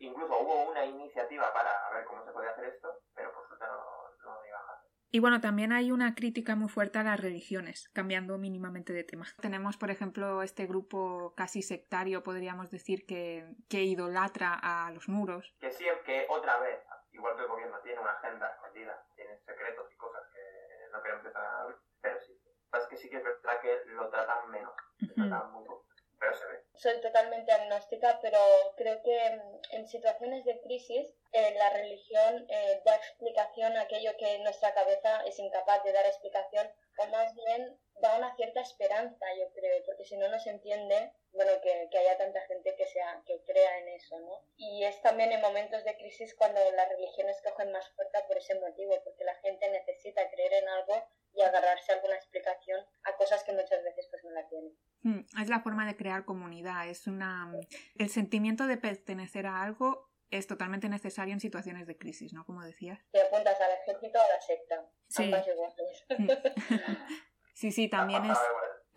incluso hubo una iniciativa para ver cómo se podía hacer esto, pero por suerte no, no iban a hacer.
Y bueno, también hay una crítica muy fuerte a las religiones, cambiando mínimamente de tema. Tenemos, por ejemplo, este grupo casi sectario, podríamos decir, que, que idolatra a los muros.
Que sí, que otra vez igual que el gobierno tiene una agenda escondida, tiene secretos y cosas que no queremos empezar a ver, pero sí. Es que sí que es verdad que lo tratan menos, lo tratan muy poco, pero se ve.
Soy totalmente agnóstica, pero creo que en situaciones de crisis eh, la religión eh, da explicación a aquello que nuestra cabeza es incapaz de dar explicación, o más bien da una cierta esperanza, yo creo, porque si no, no se entiende bueno, que, que, haya tanta gente que, sea, que crea en eso, ¿no? Y es también en momentos de crisis cuando las religiones cogen más fuerza por ese motivo, porque la gente necesita creer en algo y agarrarse a alguna explicación a cosas que muchas veces pues no la tienen.
Hmm, es la forma de crear comunidad, es una... El sentimiento de pertenecer a algo es totalmente necesario en situaciones de crisis, ¿no? Como decías.
Te apuntas al ejército o a la secta. Sí.
sí, sí, también es...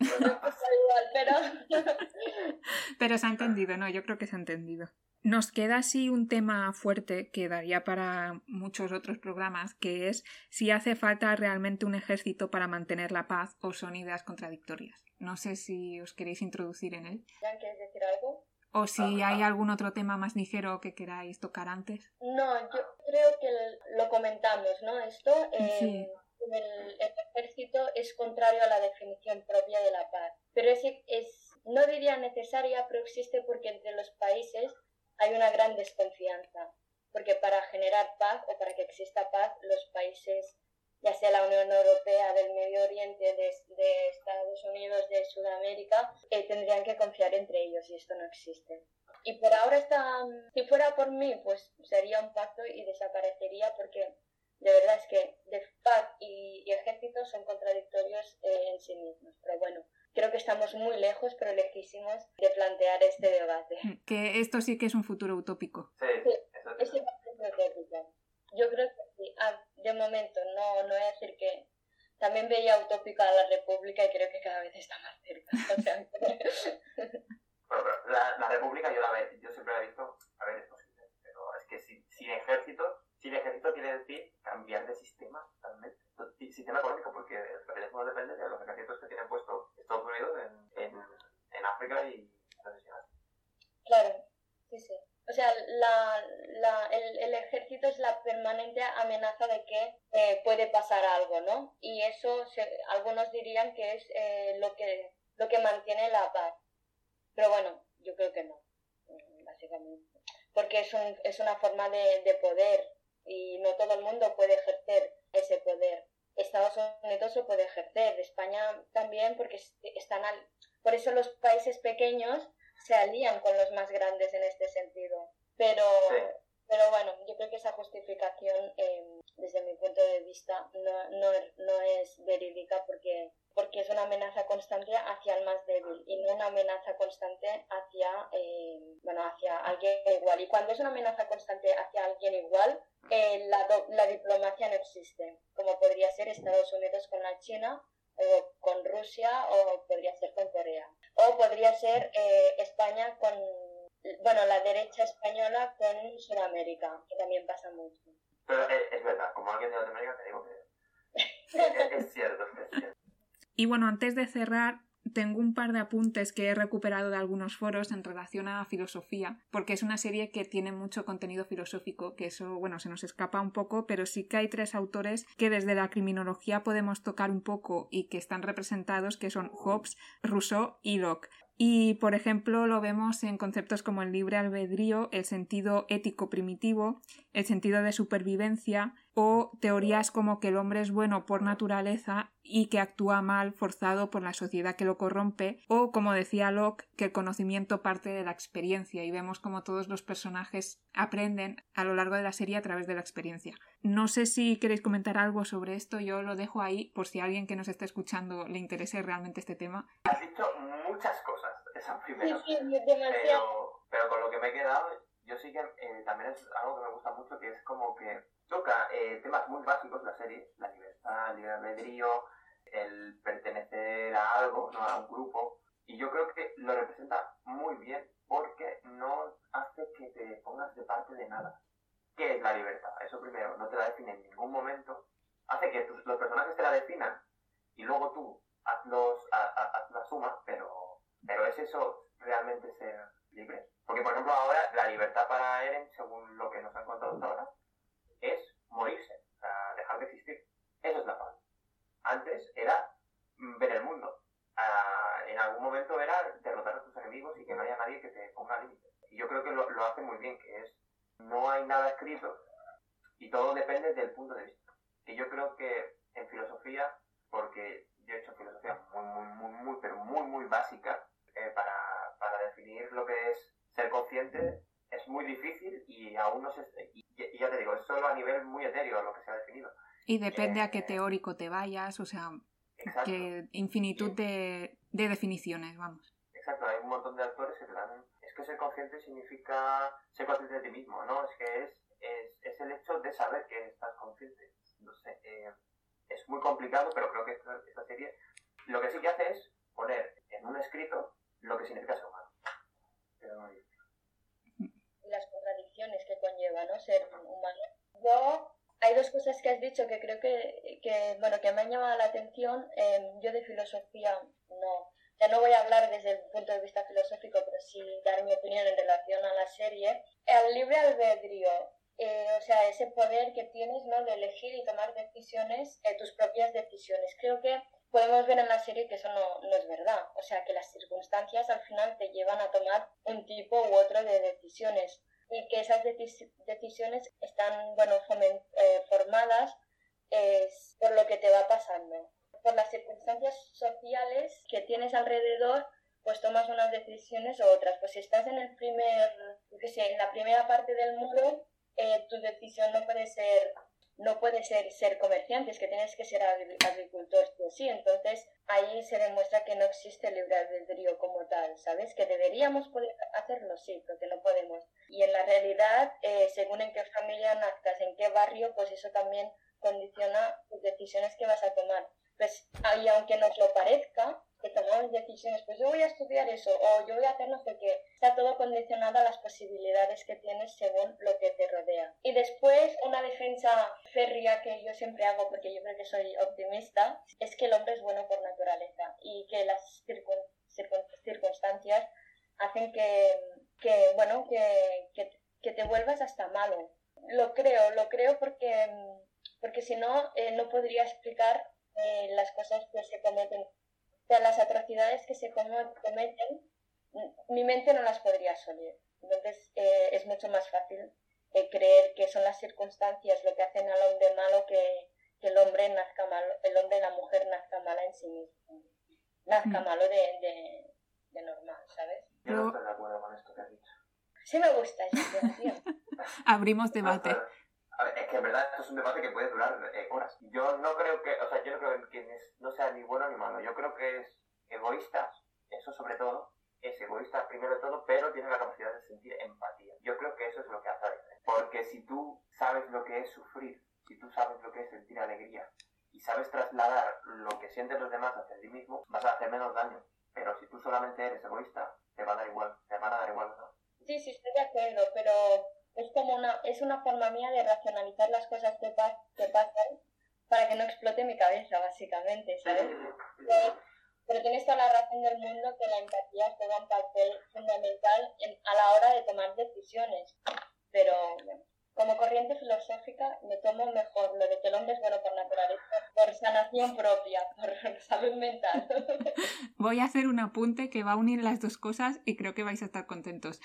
igual, pero...
pero se ha entendido, ¿no? Yo creo que se ha entendido. Nos queda así un tema fuerte que daría para muchos otros programas, que es si hace falta realmente un ejército para mantener la paz o son ideas contradictorias. No sé si os queréis introducir en él.
¿Quieres decir algo?
O si hay algún otro tema más ligero que queráis tocar antes.
No, yo creo que lo comentamos, ¿no? Esto, eh, el, ejército es contrario a la definición propia de la paz. Pero es, es, no diría necesaria, pero existe porque entre los países hay una gran desconfianza, porque para generar paz o para que exista paz, los países, ya sea la Unión Europea, del Medio Oriente, de, Estados Unidos, de Sudamérica, eh, tendrían que confiar entre ellos y esto no existe. Y por ahora está, si fuera por mí, pues sería un pacto y desaparecería porque de verdad es que de paz y, ejército son contradictorios eh, en sí mismos. Pero bueno, creo que estamos muy lejos, pero lejísimos de plantear este debate.
Mm, que esto sí que es un futuro utópico.
Sí,
es utópico. Yo creo que sí. Ah, de momento, no, no voy a decir que también veía utópica la República y creo que cada vez está más cerca.
bueno, pero la, la, República yo, la, yo siempre la he visto, a ver, es posible, pero es que sin, sin ejército, sin ejército quiere decir cambiar de sistema totalmente sistema económico, porque el capitalismo depende de los ejércitos que tienen puesto Estados Unidos en, en, en África y
Claro, sí, sí. O sea, la, la, el, el, ejército es la permanente amenaza de que eh, puede pasar algo, ¿no? Y eso se, algunos dirían que es eh, lo, que, lo que mantiene la paz. Pero bueno, yo creo que no, básicamente. Porque es, un, es una forma de, de poder y no todo el mundo puede ejercer ese poder. Estados Unidos lo puede ejercer, España también, porque están al... por eso los países pequeños se alían con los más grandes en este sentido. Pero, pero bueno, yo creo que esa justificación, em, desde mi punto de vista, no, no, no, es verídica porque, porque es una amenaza constante hacia el más débil y no una amenaza constante hacia, em, bueno, hacia alguien igual. Y cuando es una amenaza constante hacia alguien igual, eh, la, la diplomacia no existe, como podría ser Estados Unidos con la China o con Rusia o podría ser con Corea. O podría ser eh, España con, bueno, la derecha española con Sudamérica, que también pasa mucho.
Pero es, es verdad, como alguien de Latinoamérica te digo que es, cierto, es cierto.
Y bueno, antes de cerrar, tengo un par de apuntes que he recuperado de algunos foros en relación a filosofía, porque es una serie que tiene mucho contenido filosófico, que eso, bueno, se nos escapa un poco, pero sí que hay tres autores que desde la criminología podemos tocar un poco y que están representados, que son Hobbes, Rousseau y Locke. Y, por ejemplo, lo vemos en conceptos como el libre albedrío, el sentido ético primitivo, el sentido de supervivencia o teorías como que el hombre es bueno por naturaleza y que actúa mal forzado por la sociedad que lo corrompe o, como decía Locke, que el conocimiento parte de la experiencia y vemos como todos los personajes aprenden a lo largo de la serie a través de la experiencia. No sé si queréis comentar algo sobre esto, yo lo dejo ahí por si a alguien que nos está escuchando le interese realmente este tema.
Muchas cosas, esa primera. pero, pero, con lo que me he quedado, yo sí que eh, también es algo que me gusta mucho, que es como que toca eh, temas muy básicos la serie, la libertad, el libre albedrío, el pertenecer a algo, ¿no? a un grupo, y yo creo que lo representa muy bien porque no hace que te pongas de parte de nada. ¿Qué es la libertad? Eso primero, no te la define en ningún momento. Hace que los personajes te la definan y luego tú haz, la suma, pero, pero ¿es eso realmente ser libre? Porque, por ejemplo, ahora la libertad para Eren, según lo que nos han contado hasta ahora, es morirse, o sea, dejar de existir. Eso es la paz. Antes era ver el mundo. Ah, en algún momento era derrotar a tus enemigos y que no haya nadie que te ponga límites. Y yo creo que lo, lo hace muy bien, que es no hay nada escrito y todo depende del punto de vista. Y yo creo que en filosofía, porque yo he hecho filosofía muy, muy, muy, muy, pero muy, muy básica, definir lo que es ser consciente, es muy difícil y aún no se... Y, ya te digo, es solo a nivel muy etéreo lo que se ha definido.
Y depende a qué eh, teórico te vayas, o sea, que infinitud de, de definiciones, vamos.
Exacto, hay un montón de actores que te dan es que ser consciente significa ser consciente de ti mismo, ¿no? Es que es, es, es el hecho de saber que estás consciente. No sé, eh, es muy complicado, pero creo que esta, esta, serie lo que sí que hace es poner las contradicciones que conlleva ¿no? ser humano.
Yo, hay dos cosas que has dicho que creo que, que bueno, que me han llamado la atención. Eh, yo de filosofía no. Ya no voy a hablar desde el punto de vista filosófico, pero sí dar mi opinión en relación a la serie. El libre albedrío, eh, o sea, ese poder que tienes ¿no? de elegir y tomar decisiones, eh, tus propias decisiones. Creo que podemos ver en la serie que eso no, no, es verdad. O sea, que las circunstancias al final te llevan a tomar un tipo u otro de decisiones y que esas decisiones están, bueno, eh, formadas por lo que te va pasando. Por las circunstancias sociales que tienes alrededor, pues tomas unas decisiones u otras. Pues si estás en el primer, que sé, en la primera parte del muro, eh, tu decisión no puede ser no puede ser ser comerciante, es que tienes que ser agricultor sí Entonces ahí se demuestra que no existe el libre albedrío como tal, ¿sabes? Que deberíamos poder hacerlo, sí, pero que no podemos. Y en la realidad, eh, según en qué familia nazcas, en qué barrio, pues eso también condiciona tus decisiones que vas a tomar. Pues ahí, aunque nos lo parezca, que tomamos decisiones, pues yo voy a estudiar eso o yo voy a hacer no sé qué. Está todo condicionado a las posibilidades que tienes según lo que te rodea. Y después, una defensa férrea que yo siempre hago, porque yo creo que soy optimista, es que el hombre es bueno por naturaleza y que las circunstancias hacen que, que bueno, que, que, que, te vuelvas hasta malo. Lo creo, lo creo porque, porque si no, eh, no podría explicar eh, las cosas que se cometen sea, las atrocidades que se cometen, mi mente no las podría asumir. Entonces eh, es mucho más fácil eh, creer que son las circunstancias lo que hacen al hombre malo que, que, el hombre nazca malo, el hombre y la mujer nazca mala en sí mismo. Nazca mm. malo de, de, de, normal, ¿sabes?
Yo no estoy de acuerdo con esto que has dicho.
Sí me gusta, tío.
Abrimos debate.
A ver, es que en verdad esto es un debate que puede durar eh, horas. Yo no creo que, o sea, yo no creo que no sea ni bueno ni malo. Yo creo que es egoísta, eso sobre todo, es egoísta primero de todo, pero tiene la capacidad de sentir empatía. Yo creo que eso es lo que hace Porque si tú sabes lo que es sufrir, si tú sabes lo que es sentir alegría y sabes trasladar lo que sienten los demás hacia ti mismo, vas a hacer menos daño. Pero si tú solamente eres egoísta, te va a dar igual, te van a dar igual, ¿no?
Sí, sí, estoy de acuerdo, pero es como una, es una forma mía de racionalizar las cosas que, que pasan para que no explote mi cabeza, básicamente, ¿sabes? Pero, tienes toda la razón del mundo que la empatía juega un papel fundamental a la hora de tomar decisiones. Pero como corriente filosófica me tomo mejor lo de que el hombre es bueno por naturaleza, por sanación propia, por salud mental.
Voy a hacer un apunte que va a unir las dos cosas y creo que vais a estar contentos.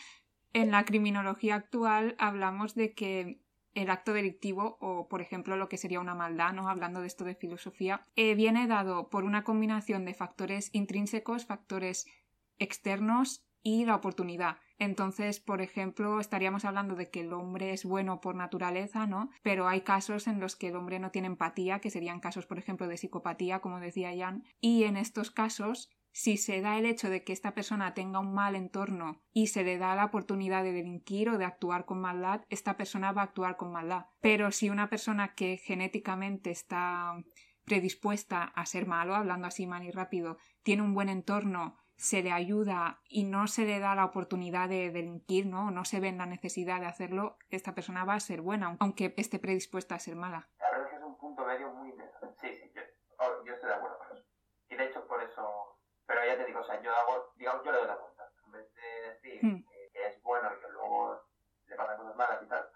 En la criminología actual hablamos de que el acto delictivo o, por ejemplo, lo que sería una maldad, ¿no? hablando de esto de filosofía, eh, viene dado por una combinación de factores intrínsecos, factores externos y la oportunidad. Entonces, por ejemplo, estaríamos hablando de que el hombre es bueno por naturaleza, ¿no? Pero hay casos en los que el hombre no tiene empatía, que serían casos, por ejemplo, de psicopatía, como decía Jan, y en estos casos si se da el hecho de que esta persona tenga un mal entorno y se le da la oportunidad de delinquir o de actuar con maldad, esta persona va a actuar con maldad. Pero si una persona que genéticamente está predispuesta a ser malo, hablando así mal y rápido, tiene un buen entorno, se le ayuda y no se le da la oportunidad de delinquir, ¿no? No se ve en la necesidad de hacerlo, esta persona va a ser buena, aunque esté predispuesta a ser mala.
Es un punto medio muy interesante. Sí, sí, yo, oh, yo estoy de acuerdo con eso. Y de hecho por eso pero ya te digo, o sea, yo hago, digamos, yo le doy la vuelta. En vez de decir hmm. que es bueno y que luego le pasan cosas malas y tal,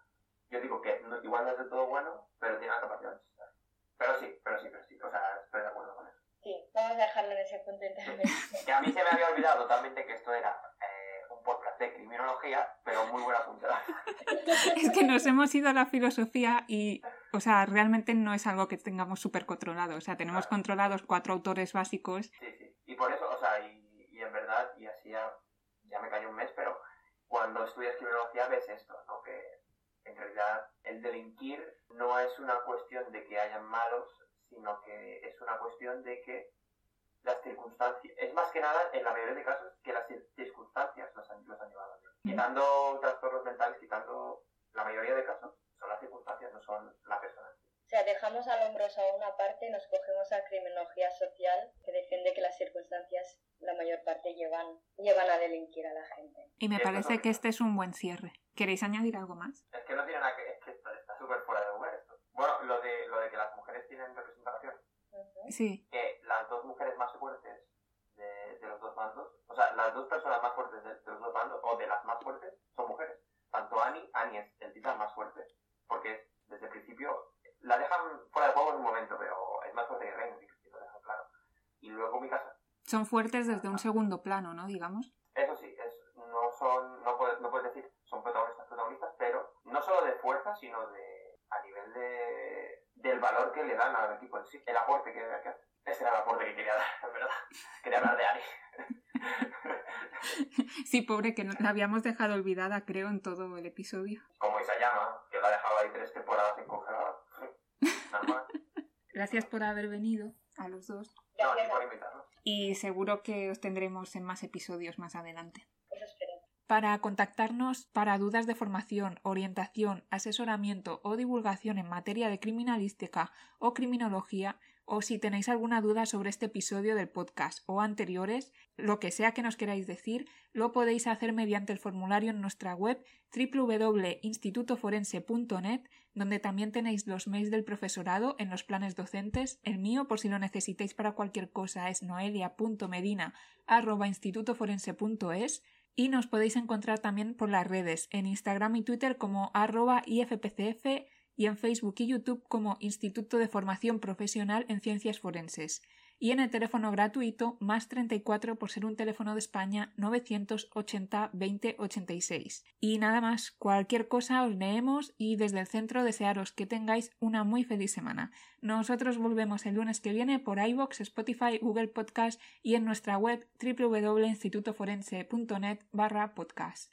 yo digo que igual no es de todo bueno, pero tiene la capacidad de chistar. Pero sí, pero sí, pero sí, o sea, estoy de acuerdo con eso.
Sí, vamos a dejarlo en ese punto intermedio.
que a mí se me había olvidado totalmente que esto era eh, un podcast de criminología, pero muy buena puntada.
es que nos hemos ido a la filosofía y, o sea, realmente no es algo que tengamos súper controlado. O sea, tenemos controlados cuatro autores básicos.
Sí, sí y por eso, o sea, y, y en verdad, y así ya, ya, me cayó un mes, pero cuando estudias criminología ves esto, ¿no? Que en realidad el delinquir no es una cuestión de que hayan malos, sino que es una cuestión de que las circunstancias, es más que nada, en la mayoría de casos, que las circunstancias los han, los han llevado a Quitando trastornos mentales, quitando la mayoría de casos, son las circunstancias, no son la persona
sea, dejamos al hombros a una parte y nos cogemos a criminología social que defiende que las circunstancias la mayor parte llevan, llevan a delinquir a la gente.
Y me parece que este es un buen cierre. ¿Queréis añadir algo más?
Es que no tiene nada que... Es que está súper fuera de lugar esto. Bueno, lo de
Sí.
que las dos mujeres más fuertes de, de los dos bandos, o sea, las dos personas más fuertes de, de los dos bandos, o de las más fuertes, son mujeres. Tanto Annie, Annie es el titán más fuerte, porque es, desde el principio, la dejan fuera de juego en un momento, pero es más fuerte que Reigns, y lo dejan claro. Y luego Mikasa,
Son fuertes desde un segundo plano, ¿no? Digamos.
eso sí, es, no son, no puedes, no puedes decir, son protagonistas, protagonistas, pero no solo de fuerza, sino de, a nivel de, del valor que le dan al equipo en sí, el aporte que, que hace. Ese era el aporte que quería dar, en verdad. Quería hablar de Annie.
Sí, pobre, que no- la habíamos dejado olvidada, creo, en todo el episodio.
Como Isayama, que la ha dejado ahí tres temporadas en congelada. Normal.
Gracias por haber venido a los dos.
No, por invitarnos.
Y seguro que os tendremos en más episodios más adelante.
Eso espero.
Para contactarnos para dudas de formación, orientación, asesoramiento o divulgación en materia de criminalística o criminología, o si tenéis alguna duda sobre este episodio del podcast o anteriores, lo que sea que nos queráis decir, lo podéis hacer mediante el formulario en nuestra web www.institutoforense.net, donde también tenéis los mails del profesorado en los planes docentes. El mío, por si lo necesitáis para cualquier cosa, es noelia.medina.institutoforense.es y nos podéis encontrar también por las redes, en Instagram y Twitter como arroba IFPCF y en Facebook y YouTube como Instituto de Formación Profesional en Ciencias Forenses. Y en el teléfono gratuito más 34 por ser un teléfono de España 980 20 86. Y nada más, cualquier cosa os leemos y desde el centro desearos que tengáis una muy feliz semana. Nosotros volvemos el lunes que viene por iVoox, Spotify, Google Podcast y en nuestra web www.institutoforense.net barra podcast.